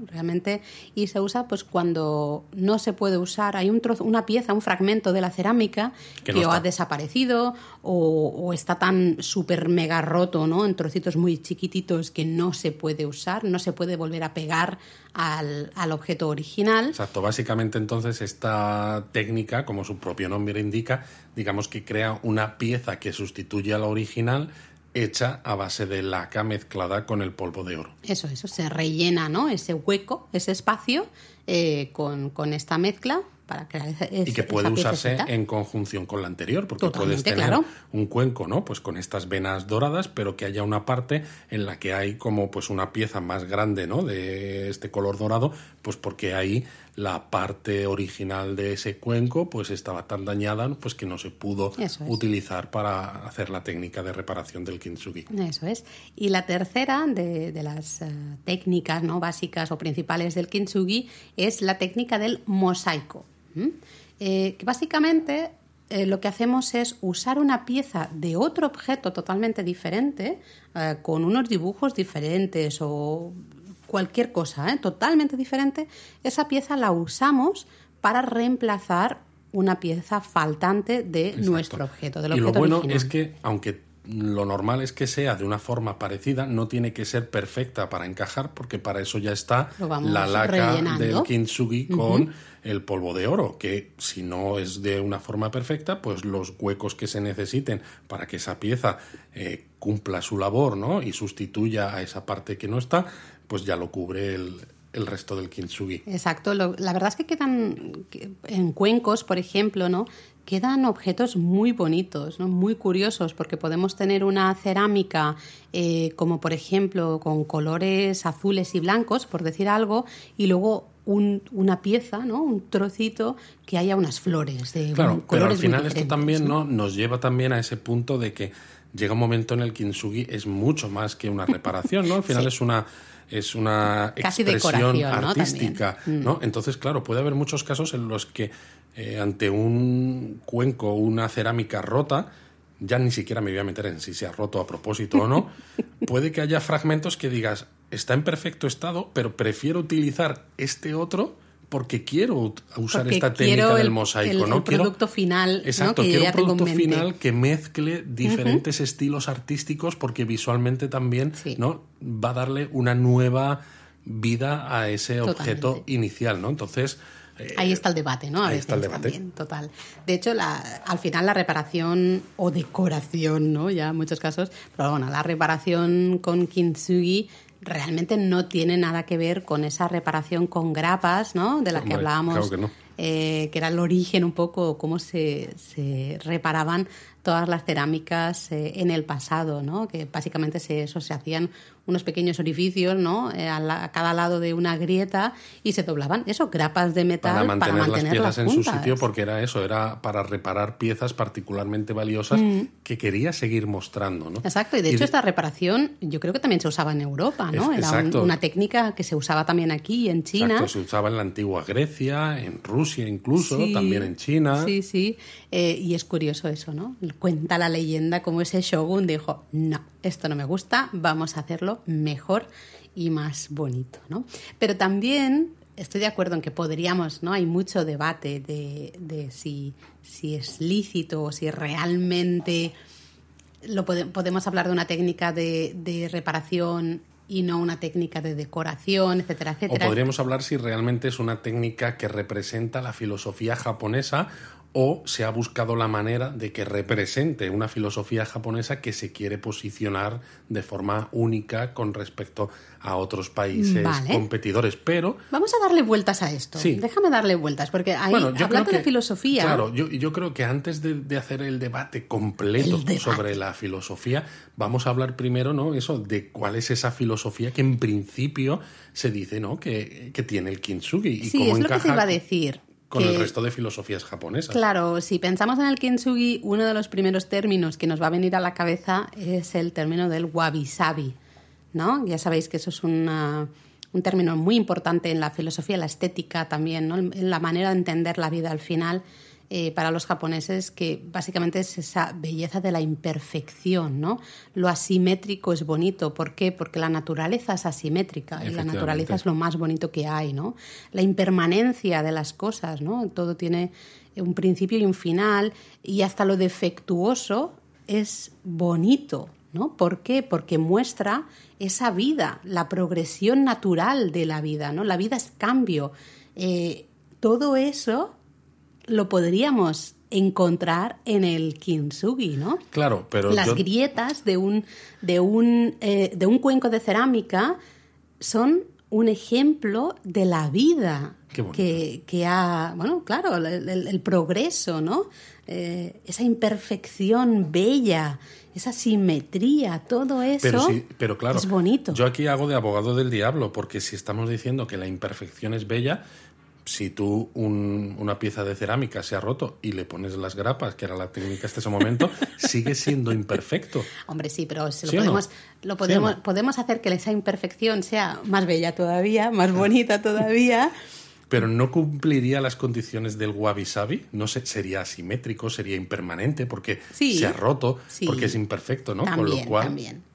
Realmente, y se usa pues cuando no se puede usar, hay un trozo, una pieza, un fragmento de la cerámica que, o ha desaparecido o, está tan súper mega roto, ¿no? En trocitos muy chiquititos que no se puede usar, no se puede volver a pegar al, al objeto original. Exacto, básicamente entonces esta técnica, como su propio nombre indica, digamos que crea una pieza que sustituye a la original hecha a base de laca mezclada con el polvo de oro. Eso, eso, se rellena, ¿no? Ese hueco, ese espacio eh, con, con, esta mezcla para crear ese, Y que puede usarse en conjunción con la anterior, porque puedes tener un cuenco, ¿no? Pues con estas venas doradas, pero que haya una parte en la que hay como pues una pieza más grande, ¿no? De este color dorado, pues porque ahí la parte original de ese cuenco pues estaba tan dañada pues que no se pudo utilizar para hacer la técnica de reparación del kintsugi. Eso es. Y la tercera de, las eh, técnicas ¿no? básicas o principales del kintsugi es la técnica del mosaico. Eh, que básicamente eh, lo que hacemos es usar una pieza de otro objeto totalmente diferente, con unos dibujos diferentes o cualquier cosa, ¿eh? totalmente diferente, esa pieza la usamos para reemplazar una pieza faltante de nuestro objeto. y lo bueno es que, aunque lo normal es que sea de una forma parecida, no tiene que ser perfecta para encajar, porque para eso ya está la laca del kintsugi con el polvo de oro, que si no es de una forma perfecta, pues los huecos que se necesiten para que esa pieza eh, cumpla su labor ¿no? y sustituya a esa parte que no está, pues ya lo cubre el, resto del kintsugi. Exacto. la verdad es que quedan en cuencos, por ejemplo, ¿no? Quedan objetos muy bonitos, ¿no? muy curiosos, porque podemos tener una cerámica eh, como por ejemplo con colores azules y blancos, por decir algo, y luego una pieza, ¿no? un trocito que haya unas flores de claro, pero al final esto también ¿no? nos lleva también a ese punto de que llega un momento en el kintsugi es mucho más que una reparación, ¿no? Al [laughs] final es una es una expresión artística, mm. ¿no? Entonces, claro, puede haber muchos casos en los que eh, ante un cuenco o una cerámica rota, ya ni siquiera me voy a meter en si se ha roto a propósito o no, [laughs] puede que haya fragmentos que digas, está en perfecto estado, pero prefiero utilizar este otro porque quiero usar esta técnica del mosaico, ¿no? El producto final, exacto, quiero un producto final que mezcle diferentes estilos artísticos porque visualmente también, ¿no? Va a darle una nueva vida a ese objeto inicial, ¿no? Entonces, eh, ahí está el debate, ¿no? ahí está el debate. total. De hecho, la, al final la reparación o decoración, ¿no? Ya en muchos casos, pero bueno, la reparación con kintsugi realmente no tiene nada que ver con esa reparación con grapas, ¿no? De la que hablábamos. que, eh, que era el origen un poco, cómo se, se reparaban todas las cerámicas eh, en el pasado, ¿no? Que básicamente se, eso, se hacían unos pequeños orificios, ¿no? Eh, a, cada lado de una grieta y se doblaban, eso, grapas de metal para mantener, las piezas en su sitio, porque era eso, era para reparar piezas particularmente valiosas mm. que quería seguir mostrando, ¿no? Exacto, y de hecho esta reparación yo creo que también se usaba en Europa, ¿no? era una técnica que se usaba también aquí en China. Exacto, se usaba en la antigua Grecia, en Rusia Rusia incluso, también en China. Sí, sí. Eh, y es curioso eso, ¿no? Cuenta la leyenda como ese shogun dijo, no, esto no me gusta, vamos a hacerlo mejor y más bonito, ¿no? Pero también estoy de acuerdo en que podríamos, ¿no? Hay mucho debate de, de si, si es lícito o si realmente lo podemos hablar de una técnica de, de, reparación y no una técnica de decoración, etcétera, etcétera. O podríamos hablar si realmente es una técnica que representa la filosofía japonesa o se ha buscado la manera de que represente una filosofía japonesa que se quiere posicionar de forma única con respecto a otros países competidores. Pero vamos a darle vueltas a esto. Déjame darle vueltas porque ahí hablando de filosofía. Claro, yo, yo creo que antes de, hacer el debate completo sobre la filosofía, vamos a hablar primero, ¿no? Eso de cuál es esa filosofía que en principio se dice, ¿no? Que, que tiene el kintsugi y sí, cómo es lo que se iba a decir con el resto de filosofías japonesas. Claro, si pensamos en el kintsugi, uno de los primeros términos que nos va a venir a la cabeza es el término del wabi-sabi, ¿no? Ya sabéis que eso es un término muy importante en la filosofía, la estética también, ¿no? en la manera de entender la vida al final eh, para los japoneses, que básicamente es esa belleza de la imperfección, ¿no? Lo asimétrico es bonito. ¿Por qué? Porque la naturaleza es asimétrica y la naturaleza es lo más bonito que hay, ¿no? La impermanencia de las cosas, ¿no? Todo tiene un principio y un final y hasta lo defectuoso es bonito, ¿no? ¿Por qué? Porque muestra esa vida, la progresión natural de la vida, ¿no? La vida es cambio. Eh, todo eso lo podríamos encontrar en el kintsugi, ¿no? Claro, pero las grietas de un de un eh, de un cuenco de cerámica son un ejemplo de la vida que, que, ha, bueno, claro, el, progreso, ¿no? Eh, esa imperfección bella, esa simetría, todo eso pero pero claro, es bonito. Yo aquí hago de abogado del diablo, porque si estamos diciendo que la imperfección es bella, si tú una pieza de cerámica se ha roto y le pones las grapas, que era la técnica hasta ese momento, [laughs] sigue siendo imperfecto. Hombre, sí, pero lo podemos, podemos, hacer que esa imperfección sea más bella todavía, más [laughs] bonita todavía. pero no cumpliría las condiciones del wabi sabi, no sería asimétrico, sería impermanente porque se ha roto, porque es imperfecto, ¿no? Con lo cual también.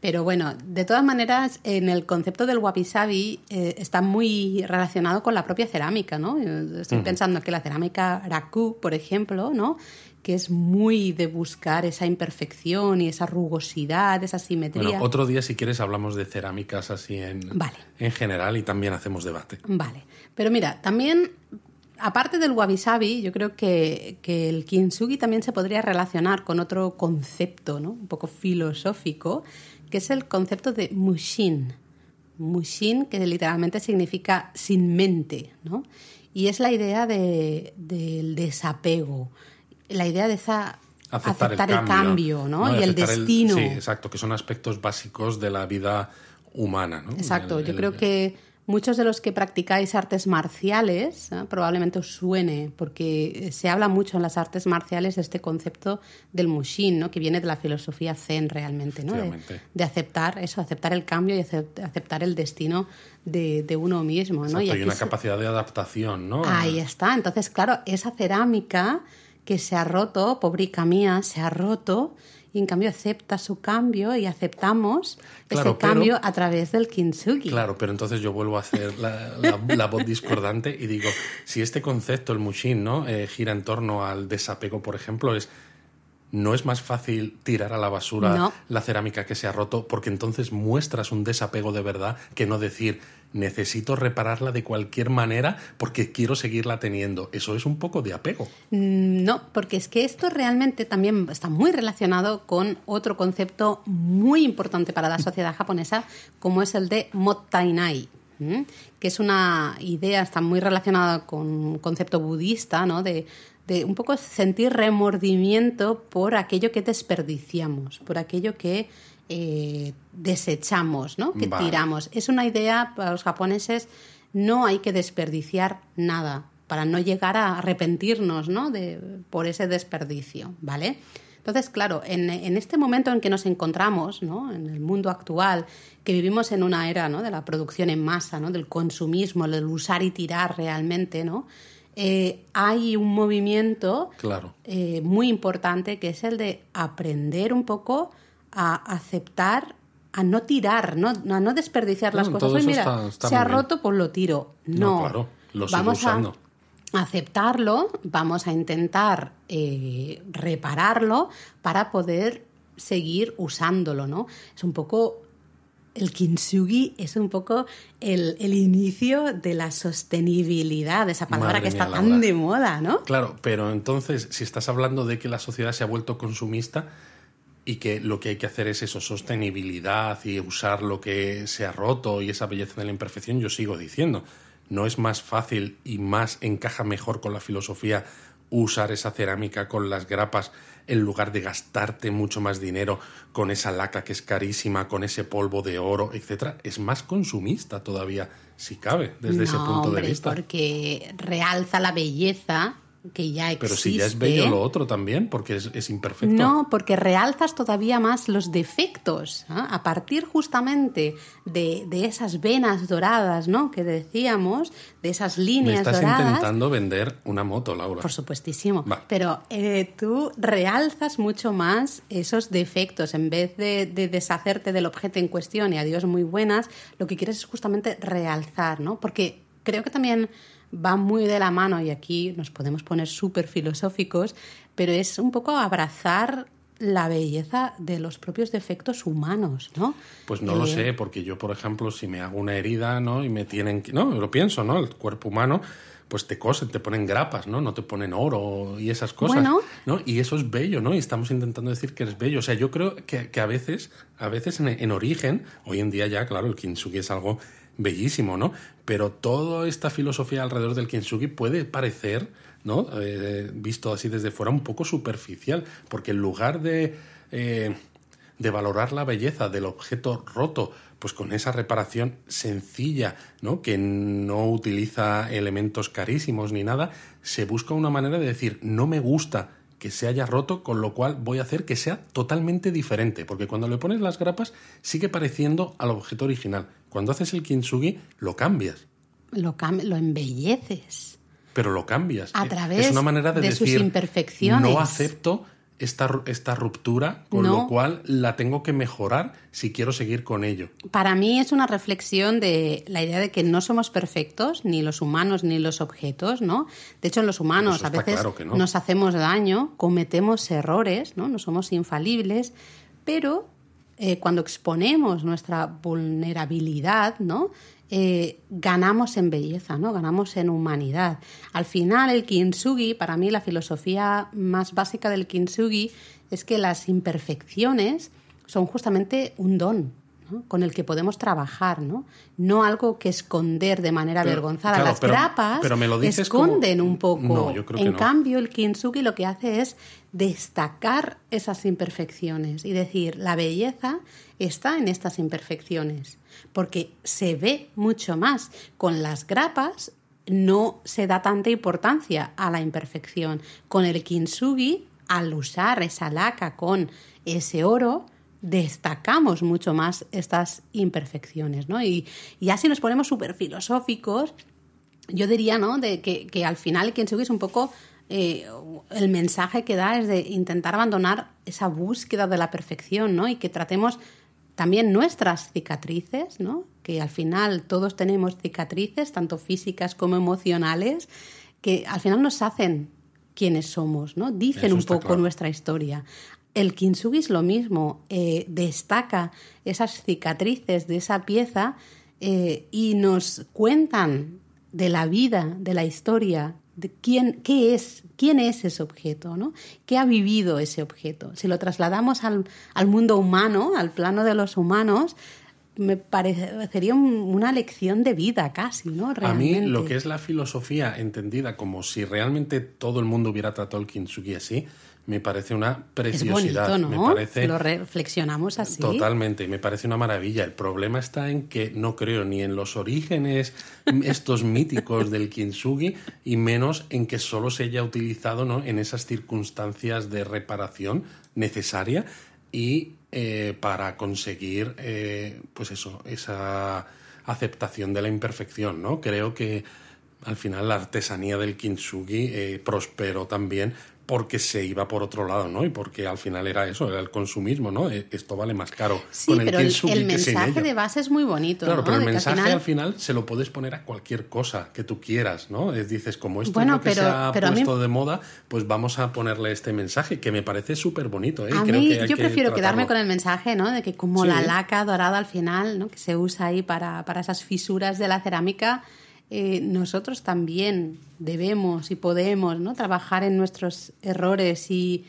Pero bueno, de todas maneras, en el concepto del wabi-sabi eh, está muy relacionado con la propia cerámica, ¿no? Estoy pensando que la cerámica raku, por ejemplo, ¿no? que es muy de buscar esa imperfección y esa rugosidad, esa simetría. Bueno, otro día, si quieres, hablamos de cerámicas así en, en general y también hacemos debate. Vale. Pero mira, también aparte del wabi-sabi, yo creo que, que, el kintsugi también se podría relacionar con otro concepto, ¿no? Un poco filosófico, que es el concepto de mushin. Mushin, que literalmente significa sin mente, ¿no? Y es la idea de, del desapego, la idea de esa aceptar, el, cambio, ¿no? y el destino. sí, exacto, que son aspectos básicos de la vida humana, ¿no? Exacto, yo creo que Muchos de los que practicáis artes marciales ¿eh? probablemente os suene, porque se habla mucho en las artes marciales de este concepto del mushin, ¿no? que viene de la filosofía zen realmente, ¿no? De, aceptar eso, aceptar el cambio y aceptar el destino de, uno mismo. ¿no? y, una capacidad de adaptación. ¿no? Ahí está. Entonces, claro, esa cerámica que se ha roto, pobrica mía, se ha roto y en cambio acepta su cambio y aceptamos ese cambio a través del kintsugi. Claro, pero entonces yo vuelvo a hacer la, voz discordante y digo, si este concepto, el mushin, ¿no? Eh, gira en torno al desapego, por ejemplo, es no es más fácil tirar a la basura la cerámica que se ha roto porque entonces muestras un desapego de verdad que no decir necesito repararla de cualquier manera porque quiero seguirla teniendo. Eso es un poco de apego. Mm, no, porque es que esto realmente también está muy relacionado con otro concepto muy importante para la sociedad japonesa como es el de mottainai que es una idea, está muy relacionada con un concepto budista, ¿no? de de un poco sentir remordimiento por aquello que desperdiciamos, por aquello que eh, desechamos, ¿no? que tiramos. Es una idea para los japoneses, no hay que desperdiciar nada para no llegar a arrepentirnos ¿no? de, por ese desperdicio, ¿vale? Entonces, claro, en, en, este momento en que nos encontramos, ¿no? en el mundo actual, que vivimos en una era ¿no? de la producción en masa, ¿no? del consumismo, del usar y tirar realmente, ¿no? eh, hay un movimiento claro. Eh, muy importante que es el de aprender un poco a aceptar, a no tirar, no, a no desperdiciar las cosas. Oye, mira, se ha roto, pues lo tiro. No, claro, lo vamos usando. a aceptarlo, vamos a intentar eh, repararlo para poder seguir usándolo, ¿no? Es un poco el kintsugi es un poco el, inicio de la sostenibilidad, esa palabra que está tan de moda, ¿no? Claro, pero entonces, si estás hablando de que la sociedad se ha vuelto consumista y que lo que hay que hacer es eso, sostenibilidad y usar lo que se ha roto y esa belleza de la imperfección, yo sigo diciendo, ¿no es más fácil y más encaja mejor con la filosofía usar esa cerámica con las grapas en lugar de gastarte mucho más dinero con esa laca que es carísima, con ese polvo de oro, etcétera, es más consumista todavía, si cabe, desde ese punto de vista. Porque realza la belleza que ya existe. Pero si ya es bello lo otro también, porque es, imperfecto. No, porque realzas todavía más los defectos. A partir justamente de, esas venas doradas, ¿no? Que decíamos, de esas líneas Me estás intentando vender una moto, Laura. Por supuestísimo. Pero eh, tú realzas mucho más esos defectos. En vez de, de, deshacerte del objeto en cuestión y adiós muy buenas, lo que quieres es justamente realzar, ¿no? Porque creo que también va muy de la mano y aquí nos podemos poner súper filosóficos, pero es un poco abrazar la belleza de los propios defectos humanos, ¿no? Pues no lo eh, sé, porque yo, por ejemplo, si me hago una herida, ¿no? Y me tienen que... No, lo pienso, ¿no? El cuerpo humano, pues te cosen, te ponen grapas, ¿no? No te ponen oro y esas cosas, ¿no? Y eso es bello, ¿no? Y estamos intentando decir que es bello. O sea, yo creo que, a veces, a veces en, en, origen, hoy en día ya, claro, el kintsugi es algo bellísimo, ¿no? Pero toda esta filosofía alrededor del kintsugi puede parecer, ¿no? Eh, visto así desde fuera, un poco superficial, porque en lugar de, eh, de valorar la belleza del objeto roto, pues con esa reparación sencilla, ¿no? Que no utiliza elementos carísimos ni nada, se busca una manera de decir, no me gusta que se haya roto, con lo cual voy a hacer que sea totalmente diferente, porque cuando le pones las grapas sigue pareciendo al objeto original. Cuando haces el kintsugi lo cambias. Lo, lo embelleces. Pero lo cambias. A través es una manera de, sus imperfecciones. No acepto esta, esta ruptura, con lo cual la tengo que mejorar si quiero seguir con ello. Para mí es una reflexión de la idea de que no somos perfectos, ni los humanos ni los objetos, ¿no? De hecho, en los humanos a veces nos hacemos daño, cometemos errores, ¿no? No somos infalibles, pero eh, cuando exponemos nuestra vulnerabilidad, ¿no? Eh, ganamos en belleza, ¿no? ganamos en humanidad. Al final, el kintsugi, para mí la filosofía más básica del kintsugi es que las imperfecciones son justamente un don, con el que podemos trabajar, ¿no? No algo que esconder de manera vergonzada. Las grapas esconden un poco. en cambio, el kintsugi lo que hace es destacar esas imperfecciones y decir, la belleza está en estas imperfecciones porque se ve mucho más. Con las grapas no se da tanta importancia a la imperfección. Con el kintsugi, al usar esa laca con ese oro, destacamos mucho más estas imperfecciones, ¿no? Y, y así nos ponemos súper filosóficos, yo diría, ¿no? De que, que al final el kintsugi es un poco eh, el mensaje que da es de intentar abandonar esa búsqueda de la perfección, ¿no? Y que tratemos también nuestras cicatrices, ¿no? que al final todos tenemos cicatrices, tanto físicas como emocionales, que al final nos hacen quienes somos, ¿no? dicen un poco nuestra historia. El kintsugi es lo mismo, eh, destaca esas cicatrices de esa pieza eh, y nos cuentan de la vida, de la historia, de quién, qué es, quién es ese objeto, ¿no? ¿Qué ha vivido ese objeto? Si lo trasladamos al, mundo humano, al plano de los humanos, me parecería una lección de vida casi, ¿no? A mí lo que es la filosofía entendida como si realmente todo el mundo hubiera tratado el kintsugi así, me parece una preciosidad. ¿no? Me parece, Lo reflexionamos así. Totalmente, me parece una maravilla. El problema está en que no creo ni en los orígenes estos míticos del kintsugi y menos en que solo se haya utilizado ¿no? en esas circunstancias de reparación necesaria y eh, para conseguir eh, pues eso, esa aceptación de la imperfección. ¿no? Creo que al final la artesanía del kintsugi eh, prosperó también porque se iba por otro lado, ¿no? Y porque al final era eso, era el consumismo, ¿no? E, esto vale más caro. Sí, pero el, mensaje de base es muy bonito. Claro, pero el mensaje al final... se lo puedes poner a cualquier cosa que tú quieras, ¿no? dices, como esto es lo que se ha puesto de moda, pues vamos a ponerle este mensaje, que me parece súper bonito, ¿eh? A mí, yo prefiero quedarme con el mensaje, ¿no? De que como la laca dorada al final, ¿no? Que se usa ahí para, para esas fisuras de la cerámica eh, nosotros también debemos y podemos ¿no? trabajar en nuestros errores y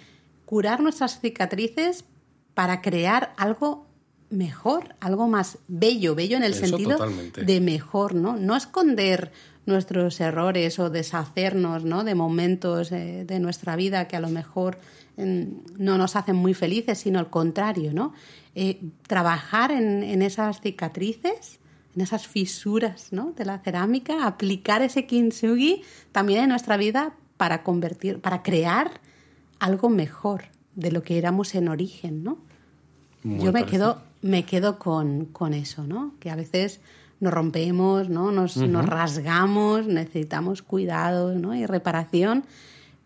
curar nuestras cicatrices para crear algo mejor, algo más bello, bello en el sentido de mejor, ¿no? No esconder nuestros errores o deshacernos, ¿no? De momentos eh, de nuestra vida que a lo mejor mm, no nos hacen muy felices, sino al contrario, ¿no? Eh, trabajar en, esas cicatrices en esas fisuras ¿no? de la cerámica, aplicar ese kintsugi también en nuestra vida para convertir, para crear algo mejor de lo que éramos en origen, ¿no? Yo me quedo, me quedo con, con, eso, ¿no? Que a veces nos rompemos, ¿no? Nos, nos rasgamos, necesitamos cuidados ¿no? y reparación,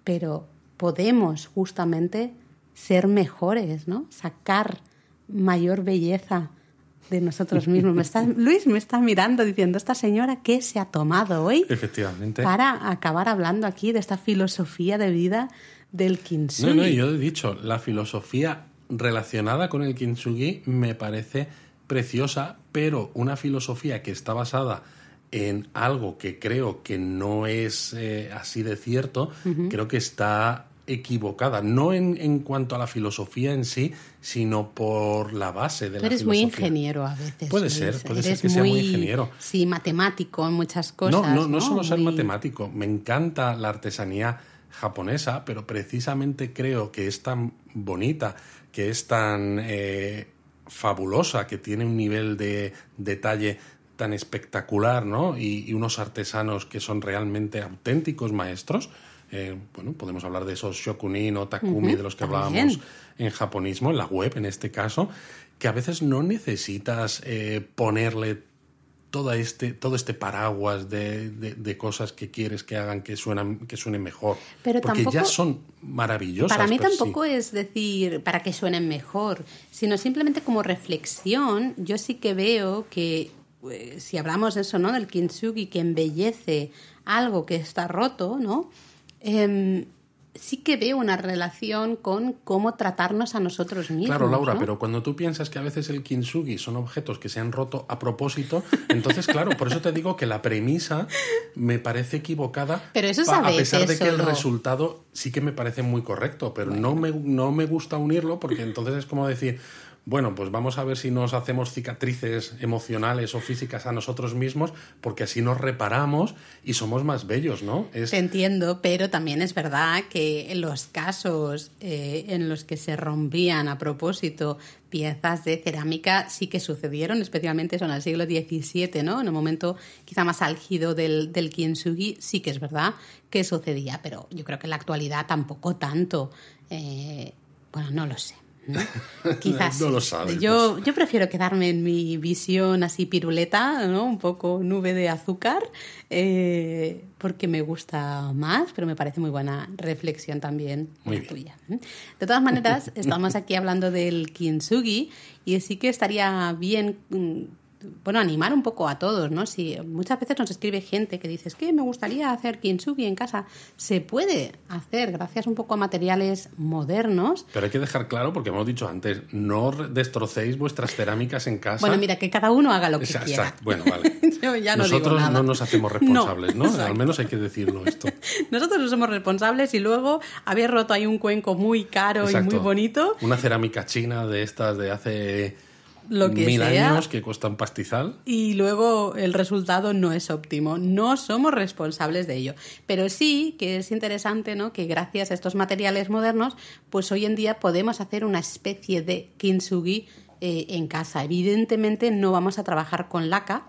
pero podemos justamente ser mejores, ¿no? Sacar mayor belleza de nosotros mismos. Me está, Luis me está mirando diciendo, esta señora, ¿qué se ha tomado hoy? Efectivamente. Para acabar hablando aquí de esta filosofía de vida del kintsugi. No, no, yo he dicho, la filosofía relacionada con el kintsugi me parece preciosa, pero una filosofía que está basada en algo que creo que no es eh, así de cierto, creo que está equivocada, no en, en, cuanto a la filosofía en sí, sino por la base de la filosofía. eres muy ingeniero a veces. Puede ser, puede ser que sea muy ingeniero. Sí, matemático en muchas cosas. No, no, no, solo ser matemático, me encanta la artesanía japonesa, pero precisamente creo que es tan bonita, que es tan eh, fabulosa, que tiene un nivel de detalle tan espectacular, ¿no? y unos artesanos que son realmente auténticos maestros, eh, bueno, podemos hablar de esos shokunin o takumi de los que hablábamos en japonismo, en la web en este caso, que a veces no necesitas eh, ponerle todo este, todo este paraguas de, cosas que quieres que hagan que, suenan, que suenen mejor. Pero porque ya son maravillosas. Para mí tampoco es decir para que suenen mejor, sino simplemente como reflexión. Yo sí que veo que eh, si hablamos de eso, ¿no? Del kintsugi que embellece algo que está roto, ¿no? Em, sí que veo una relación con cómo tratarnos a nosotros mismos. Claro, Laura, pero cuando tú piensas que a veces el kintsugi son objetos que se han roto a propósito, entonces, claro, por eso te digo que la premisa me parece equivocada. [laughs] Pero eso A pesar de que el resultado sí que me parece muy correcto, pero no, me, no me gusta unirlo porque entonces es como decir, bueno, pues vamos a ver si nos hacemos cicatrices emocionales o físicas a nosotros mismos, porque así nos reparamos y somos más bellos, ¿no? Te entiendo, pero también es verdad que los casos eh, en los que se rompían a propósito piezas de cerámica sí que sucedieron, especialmente son al siglo XVII, ¿no? En el momento quizá más álgido del, del sí que es verdad que sucedía, pero yo creo que en la actualidad tampoco tanto. Eh, bueno, no lo sé. [laughs] Quizás. no lo sabes. Yo, pues. yo prefiero quedarme en mi visión así piruleta, ¿no? Un poco nube de azúcar, eh, porque me gusta más, pero me parece muy buena reflexión también muy tuya. ¿eh? De todas maneras, estamos aquí hablando del kintsugi y sí que estaría bien mm, bueno, animar un poco a todos, ¿no? Si muchas veces nos escribe gente que dice, es que me gustaría hacer kintsugi en casa. Se puede hacer gracias un poco a materiales modernos. Pero hay que dejar claro, porque hemos dicho antes, no destrocéis vuestras cerámicas en casa. Bueno, mira, que cada uno haga lo que quiera. Exacto. Bueno, vale. [laughs] Yo ya no Nosotros digo no nos hacemos responsables, ¿no? Al menos hay que decirlo esto. [laughs] Nosotros no somos responsables y luego habéis roto ahí un cuenco muy caro y muy bonito. Una cerámica china de estas de hace lo que mil años que cuestan pastizal. Y luego el resultado no es óptimo. No somos responsables de ello. Pero sí que es interesante ¿no? que gracias a estos materiales modernos, pues hoy en día podemos hacer una especie de kintsugi eh, en casa. Evidentemente no vamos a trabajar con laca,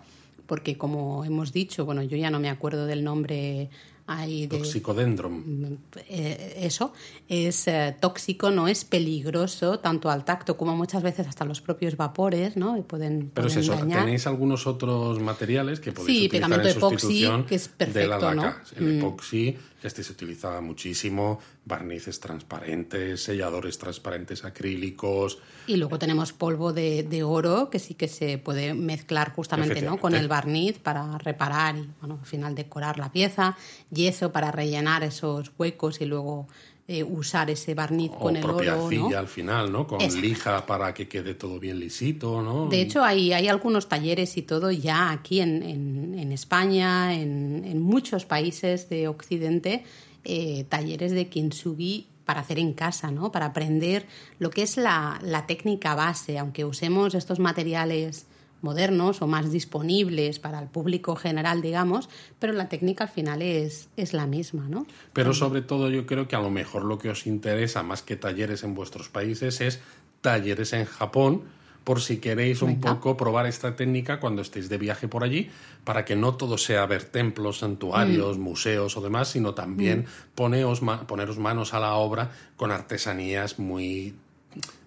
porque como hemos dicho, bueno, yo ya no me acuerdo del nombre Hay de, Toxicodendron. Eh, eso es eh, tóxico, no es peligroso tanto al tacto como muchas veces hasta los propios vapores, ¿no? Pueden, Pero es eso, tenéis algunos otros materiales que podéis sí, utilizar en sustitución epoxi, que es perfecto, de la laca. ¿no? El Mm. epoxi, este se utiliza muchísimo, barnices transparentes, selladores transparentes acrílicos. Y luego tenemos polvo de, de oro que sí que se puede mezclar justamente ¿no? con el barniz para reparar y bueno, al final decorar la pieza, yeso para rellenar esos huecos y luego eh, usar ese barniz O con el propia oro. arcilla ¿no? al final, ¿no? Con Exacto. lija para que quede todo bien lisito, ¿no? De hecho, hay, hay algunos talleres y todo ya aquí en, en- en España, en, en muchos países de Occidente, eh, talleres de kintsugi para hacer en casa, ¿no? Para aprender lo que es la, la técnica base, aunque usemos estos materiales modernos o más disponibles para el público general, digamos, pero la técnica al final es, es la misma, ¿no? Pero sobre todo yo creo que a lo mejor lo que os interesa más que talleres en vuestros países es talleres en Japón por si queréis un Venga. poco probar esta técnica cuando estéis de viaje por allí, para que no todo sea ver templos, Mm. santuarios, museos o demás, sino también poneos ma- poneros manos a la obra con artesanías muy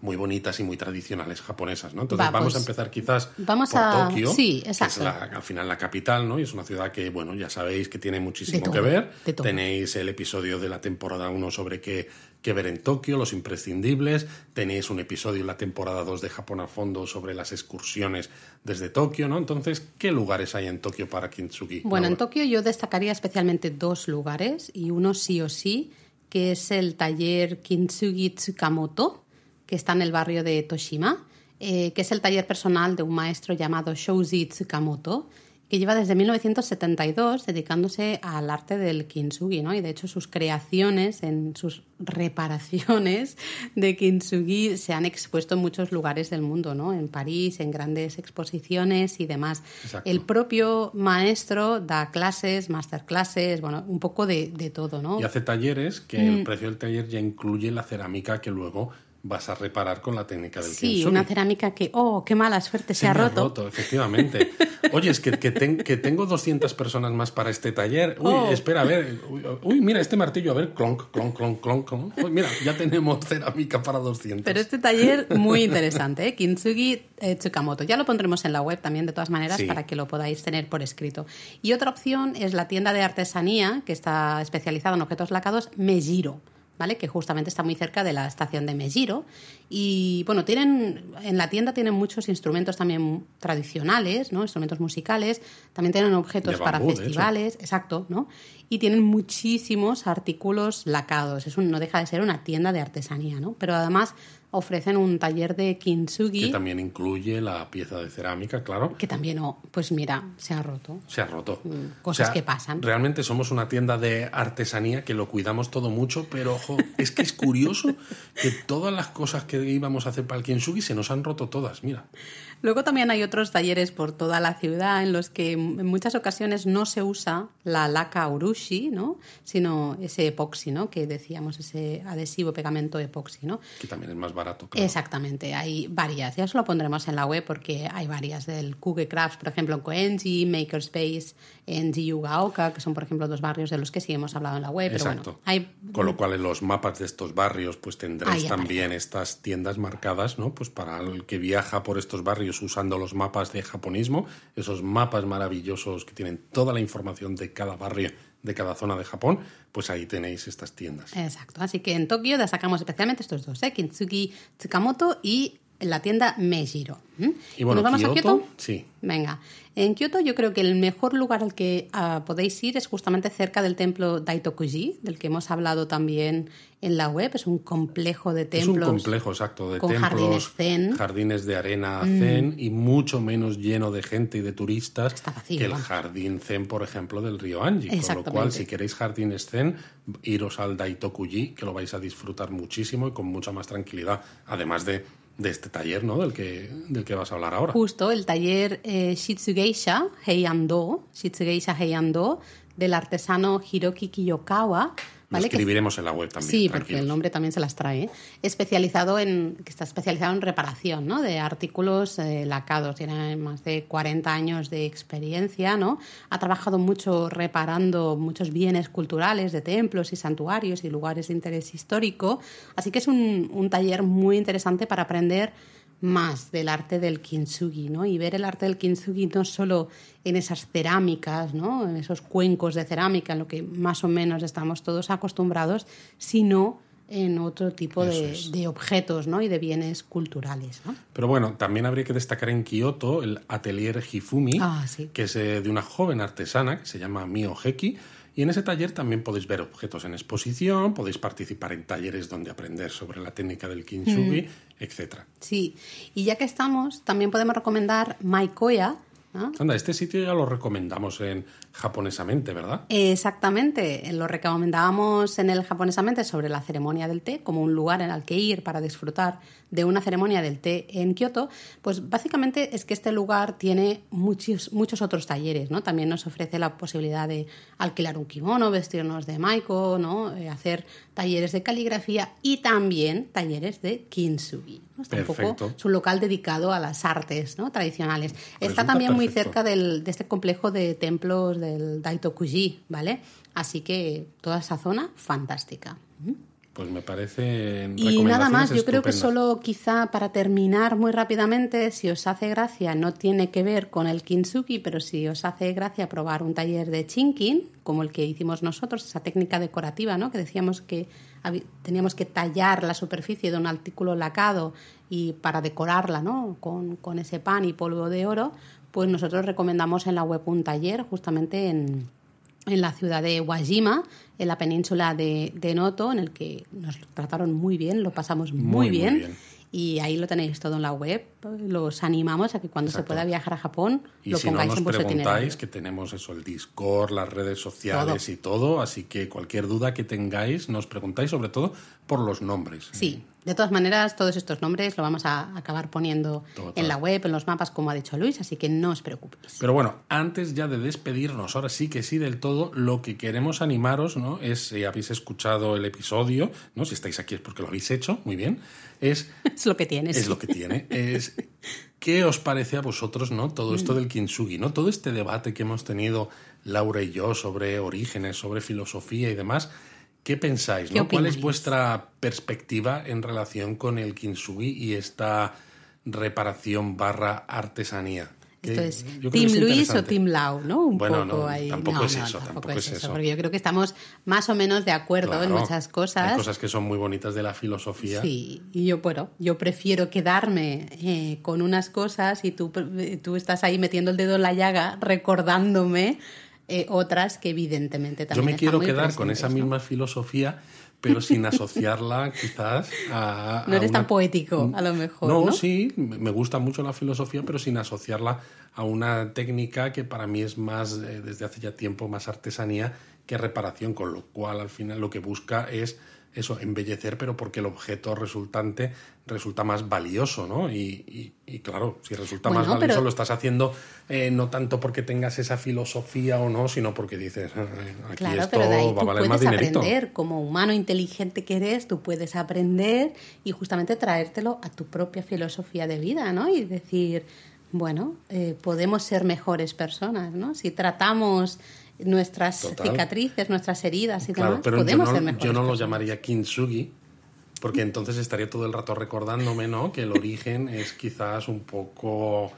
muy bonitas y muy tradicionales japonesas, ¿no? Entonces Va, vamos pues, a empezar quizás vamos por a- Tokio, sí, que es la- al final la capital, ¿no? Y es una ciudad que, bueno, ya sabéis que tiene muchísimo todo, que ver. Tenéis el episodio de la temporada 1 sobre qué, qué ver en Tokio, los imprescindibles. Tenéis un episodio en la temporada 2 de Japón a fondo sobre las excursiones desde Tokio, ¿no? Entonces, ¿qué lugares hay en Tokio para Kintsugi? Bueno, en? Tokio yo destacaría especialmente dos lugares y uno sí o sí, que es el taller Kintsugi Tsukamoto, que está en el barrio de Toshima, eh, que es el taller personal de un maestro llamado Shouji Tsukamoto, que lleva desde 1972 dedicándose al arte del kintsugi, ¿no? Y de hecho sus creaciones, en sus reparaciones de kintsugi se han expuesto en muchos lugares del mundo, ¿no? En París, en grandes exposiciones y demás. Exacto. El propio maestro da clases, masterclasses, bueno, un poco de, de todo, ¿no? Y hace talleres que Mm. el precio del taller ya incluye la cerámica que luego vas a reparar con la técnica del Sí, kintsugi. una cerámica que, oh, qué mala suerte, se, Se ha me roto. efectivamente. [laughs] Oye, es que, que, ten- que tengo 200 personas más para este taller. Uy, Oh. espera, a ver. Uy, uy, mira este martillo, a ver, clonk, clonk, clonk, clonk. clonk. Uy, mira, ya tenemos cerámica para 200. Pero este taller [laughs] muy interesante, ¿eh? Kintsugi eh, Tsukamoto. Ya lo pondremos en la web también, de todas maneras, Sí. para que lo podáis tener por escrito. Y otra opción es la tienda de artesanía, que está especializada en objetos lacados, Mejiro. ¿Vale? Que justamente está muy cerca de la estación de Mejiro. Y bueno, tienen, en la tienda tienen muchos instrumentos también tradicionales, ¿no? Instrumentos musicales. También tienen objetos De para bambú, festivales, exacto, ¿no? Y tienen muchísimos artículos lacados. Es un, no deja de ser una tienda de artesanía, ¿no? Pero además ofrecen un taller de kintsugi Que también incluye la pieza de cerámica, claro. que también, oh, pues mira, se ha roto. Se ha roto. Mm, cosas que pasan. Realmente somos una tienda de artesanía que lo cuidamos todo mucho, pero ojo, es que es curioso que todas las cosas que íbamos a hacer para el kintsugi se nos han roto todas. Mira, Luego también hay otros talleres por toda la ciudad en los que en muchas ocasiones no se usa la laca urushi, ¿no? sino ese epoxi, ¿no? que decíamos, ese adhesivo pegamento epoxi. ¿no? que también es más barato. claro. Exactamente, hay varias. Ya os lo pondremos en la web porque hay varias del Kuge Crafts, por ejemplo, en Koenji, Makerspace, en Jiyugaoka, que son, por ejemplo, dos barrios de los que sí hemos hablado en la web. Pero Exacto. bueno, hay Con lo cual en los mapas de estos barrios pues tendréis Ahí también estas tiendas marcadas, ¿no? Pues para el que viaja por estos barrios usando los mapas de japonismo, esos mapas maravillosos que tienen toda la información de cada barrio, de cada zona de Japón, pues ahí tenéis estas tiendas. Exacto, así que en Tokio destacamos especialmente estos dos, ¿eh? Kintsugi Tsukamoto y la tienda Mejiro. ¿m? Y bueno, nos vamos a Kioto, sí. Venga, en Kioto yo creo que el mejor lugar al que ah, podéis ir es justamente cerca del templo Daitokuji, del que hemos hablado también en la web. Es un complejo de Es un templos. complejo exacto de con templos, jardines zen. Mm. jardines de arena zen y mucho menos lleno de gente y de turistas vacío, que el jardín zen, por ejemplo, del río Anji. Con lo cual, si queréis jardines zen, iros al Daitokuji, que lo vais a disfrutar muchísimo y con mucha más tranquilidad, además de, de este taller ¿no? del, que, del que vas a hablar ahora. Justo el taller eh, Shitsugeisha Heiando, Shitsugeisha del artesano Hiroki Kiyokawa, ¿vale? Lo escribiremos en la web también. Sí, porque el nombre también se las trae. ¿eh? Especializado en, que está especializado en reparación ¿no? de artículos eh, lacados. Tiene más de 40 años de experiencia. ¿no? Ha trabajado mucho reparando muchos bienes culturales de templos y santuarios y lugares de interés histórico. Así que es un, un taller muy interesante para aprender más del arte del kintsugi, ¿no? Y ver el arte del kintsugi no solo en esas cerámicas, ¿no? En esos cuencos de cerámica, en lo que más o menos estamos todos acostumbrados, sino en otro tipo de, objetos ¿no? y de bienes culturales. ¿no? Pero bueno, también habría que destacar en Kioto el atelier Hifumi, ah, que es eh, de una joven artesana que se llama Mio Heki, y en ese taller también podéis ver objetos en exposición, podéis participar en talleres donde aprender sobre la técnica del kintsugi, mm. etc. Sí, y ya que estamos, también podemos recomendar Maikoya, Anda, este sitio ya lo recomendamos en japonesamente, ¿verdad? Exactamente, lo recomendábamos en el japonesamente sobre la ceremonia del té como un lugar en el que ir para disfrutar de una ceremonia del té en Kioto, pues básicamente es que este lugar tiene muchos, muchos otros talleres, ¿no? También nos ofrece la posibilidad de alquilar un kimono, vestirnos de maiko, ¿no? Eh, hacer talleres de caligrafía y también talleres de kintsugi. Está un poco su local dedicado a las artes ¿no? tradicionales. Está también muy cerca del, de este complejo de templos del Daitokuji, ¿vale? Así que toda esa zona, fantástica. Pues me parece. Y nada más, yo creo que solo quizá para terminar muy rápidamente, si os hace gracia, no tiene que ver con el kintsugi, pero si os hace gracia probar un taller de chinkin, como el que hicimos nosotros, esa técnica decorativa, ¿no? Que decíamos que teníamos que tallar la superficie de un artículo lacado y para decorarla, ¿no? Con, con ese pan y polvo de oro, pues nosotros recomendamos en la web un taller justamente en en la ciudad de Wajima, en la península de, Noto, en el que nos trataron muy bien, lo pasamos muy, bien. Y ahí lo tenéis todo en la web. Los animamos a que cuando se pueda viajar a Japón lo pongáis en vuestro preguntáis, que tenemos eso, el Discord, las redes sociales y todo. Así que cualquier duda que tengáis, nos preguntáis sobre todo por los nombres. Sí, de todas maneras, todos estos nombres lo vamos a acabar poniendo en la web, en los mapas, como ha dicho Luis, así que no os preocupéis. Pero bueno, antes ya de despedirnos, ahora sí que sí del todo, lo que queremos animaros, ¿no? Es, si habéis escuchado el episodio, ¿no? Si estáis aquí es porque lo habéis hecho, muy bien. Es, [laughs] es lo que tiene. Es lo que tiene. Es [laughs] ¿Qué os parece a vosotros, no? Todo esto mm. del kintsugi, ¿no? Todo este debate que hemos tenido Laura y yo sobre orígenes, sobre filosofía y demás. ¿Qué pensáis? ¿no? ¿Cuál es vuestra perspectiva en relación con el kintsugi y esta reparación barra artesanía? Esto es Team Luis o Team Lau, ¿no? Un bueno, poco ahí. tampoco es eso, tampoco, es, eso, Porque yo creo que estamos más o menos de acuerdo en muchas cosas. Hay cosas que son muy bonitas de la filosofía. Sí, y yo, bueno, yo prefiero quedarme eh, con unas cosas y tú, tú estás ahí metiendo el dedo en la llaga recordándome eh, otras que evidentemente también Yo me quiero quedar con esa misma filosofía pero sin asociarla [laughs] quizás a... No eres tan poético, a lo mejor. No, sí, me gusta mucho la filosofía, pero sin asociarla a una técnica que para mí es más, eh, desde hace ya tiempo, más artesanía que reparación, con lo cual al final lo que busca es eso, embellecer, pero porque el objeto resultante resulta más valioso, ¿no? Y, claro, si resulta más valioso lo estás haciendo eh, no tanto porque tengas esa filosofía o no, sino porque dices, ah, eh, aquí esto va a valer más dinerito. aprender, como humano inteligente que eres, tú puedes aprender y justamente traértelo a tu propia filosofía de vida, ¿no? Y decir, bueno, eh, podemos ser mejores personas, ¿no? Si tratamos nuestras cicatrices, nuestras heridas y demás, pero podemos yo no, ser mejores. Yo no lo llamaría kintsugi, porque entonces estaría todo el rato recordándome, ¿no? Que el origen es quizás un poco...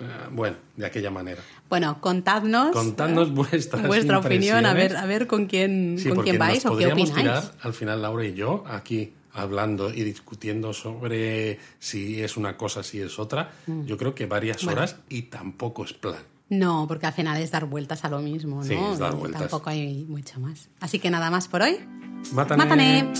Eh, bueno, de aquella manera. Bueno, contadnos, contadnos vuestra opinión, a ver, a ver con quién, con quién vais o qué opináis. Tirar, al final, Laura y yo, aquí hablando y discutiendo sobre si es una cosa, si es otra, mm. yo creo que varias horas y tampoco es plan. No, porque al final es dar vueltas a lo mismo, ¿no? Sí, es dar vueltas. Tampoco hay mucho más. Así que nada más por hoy. Mátane.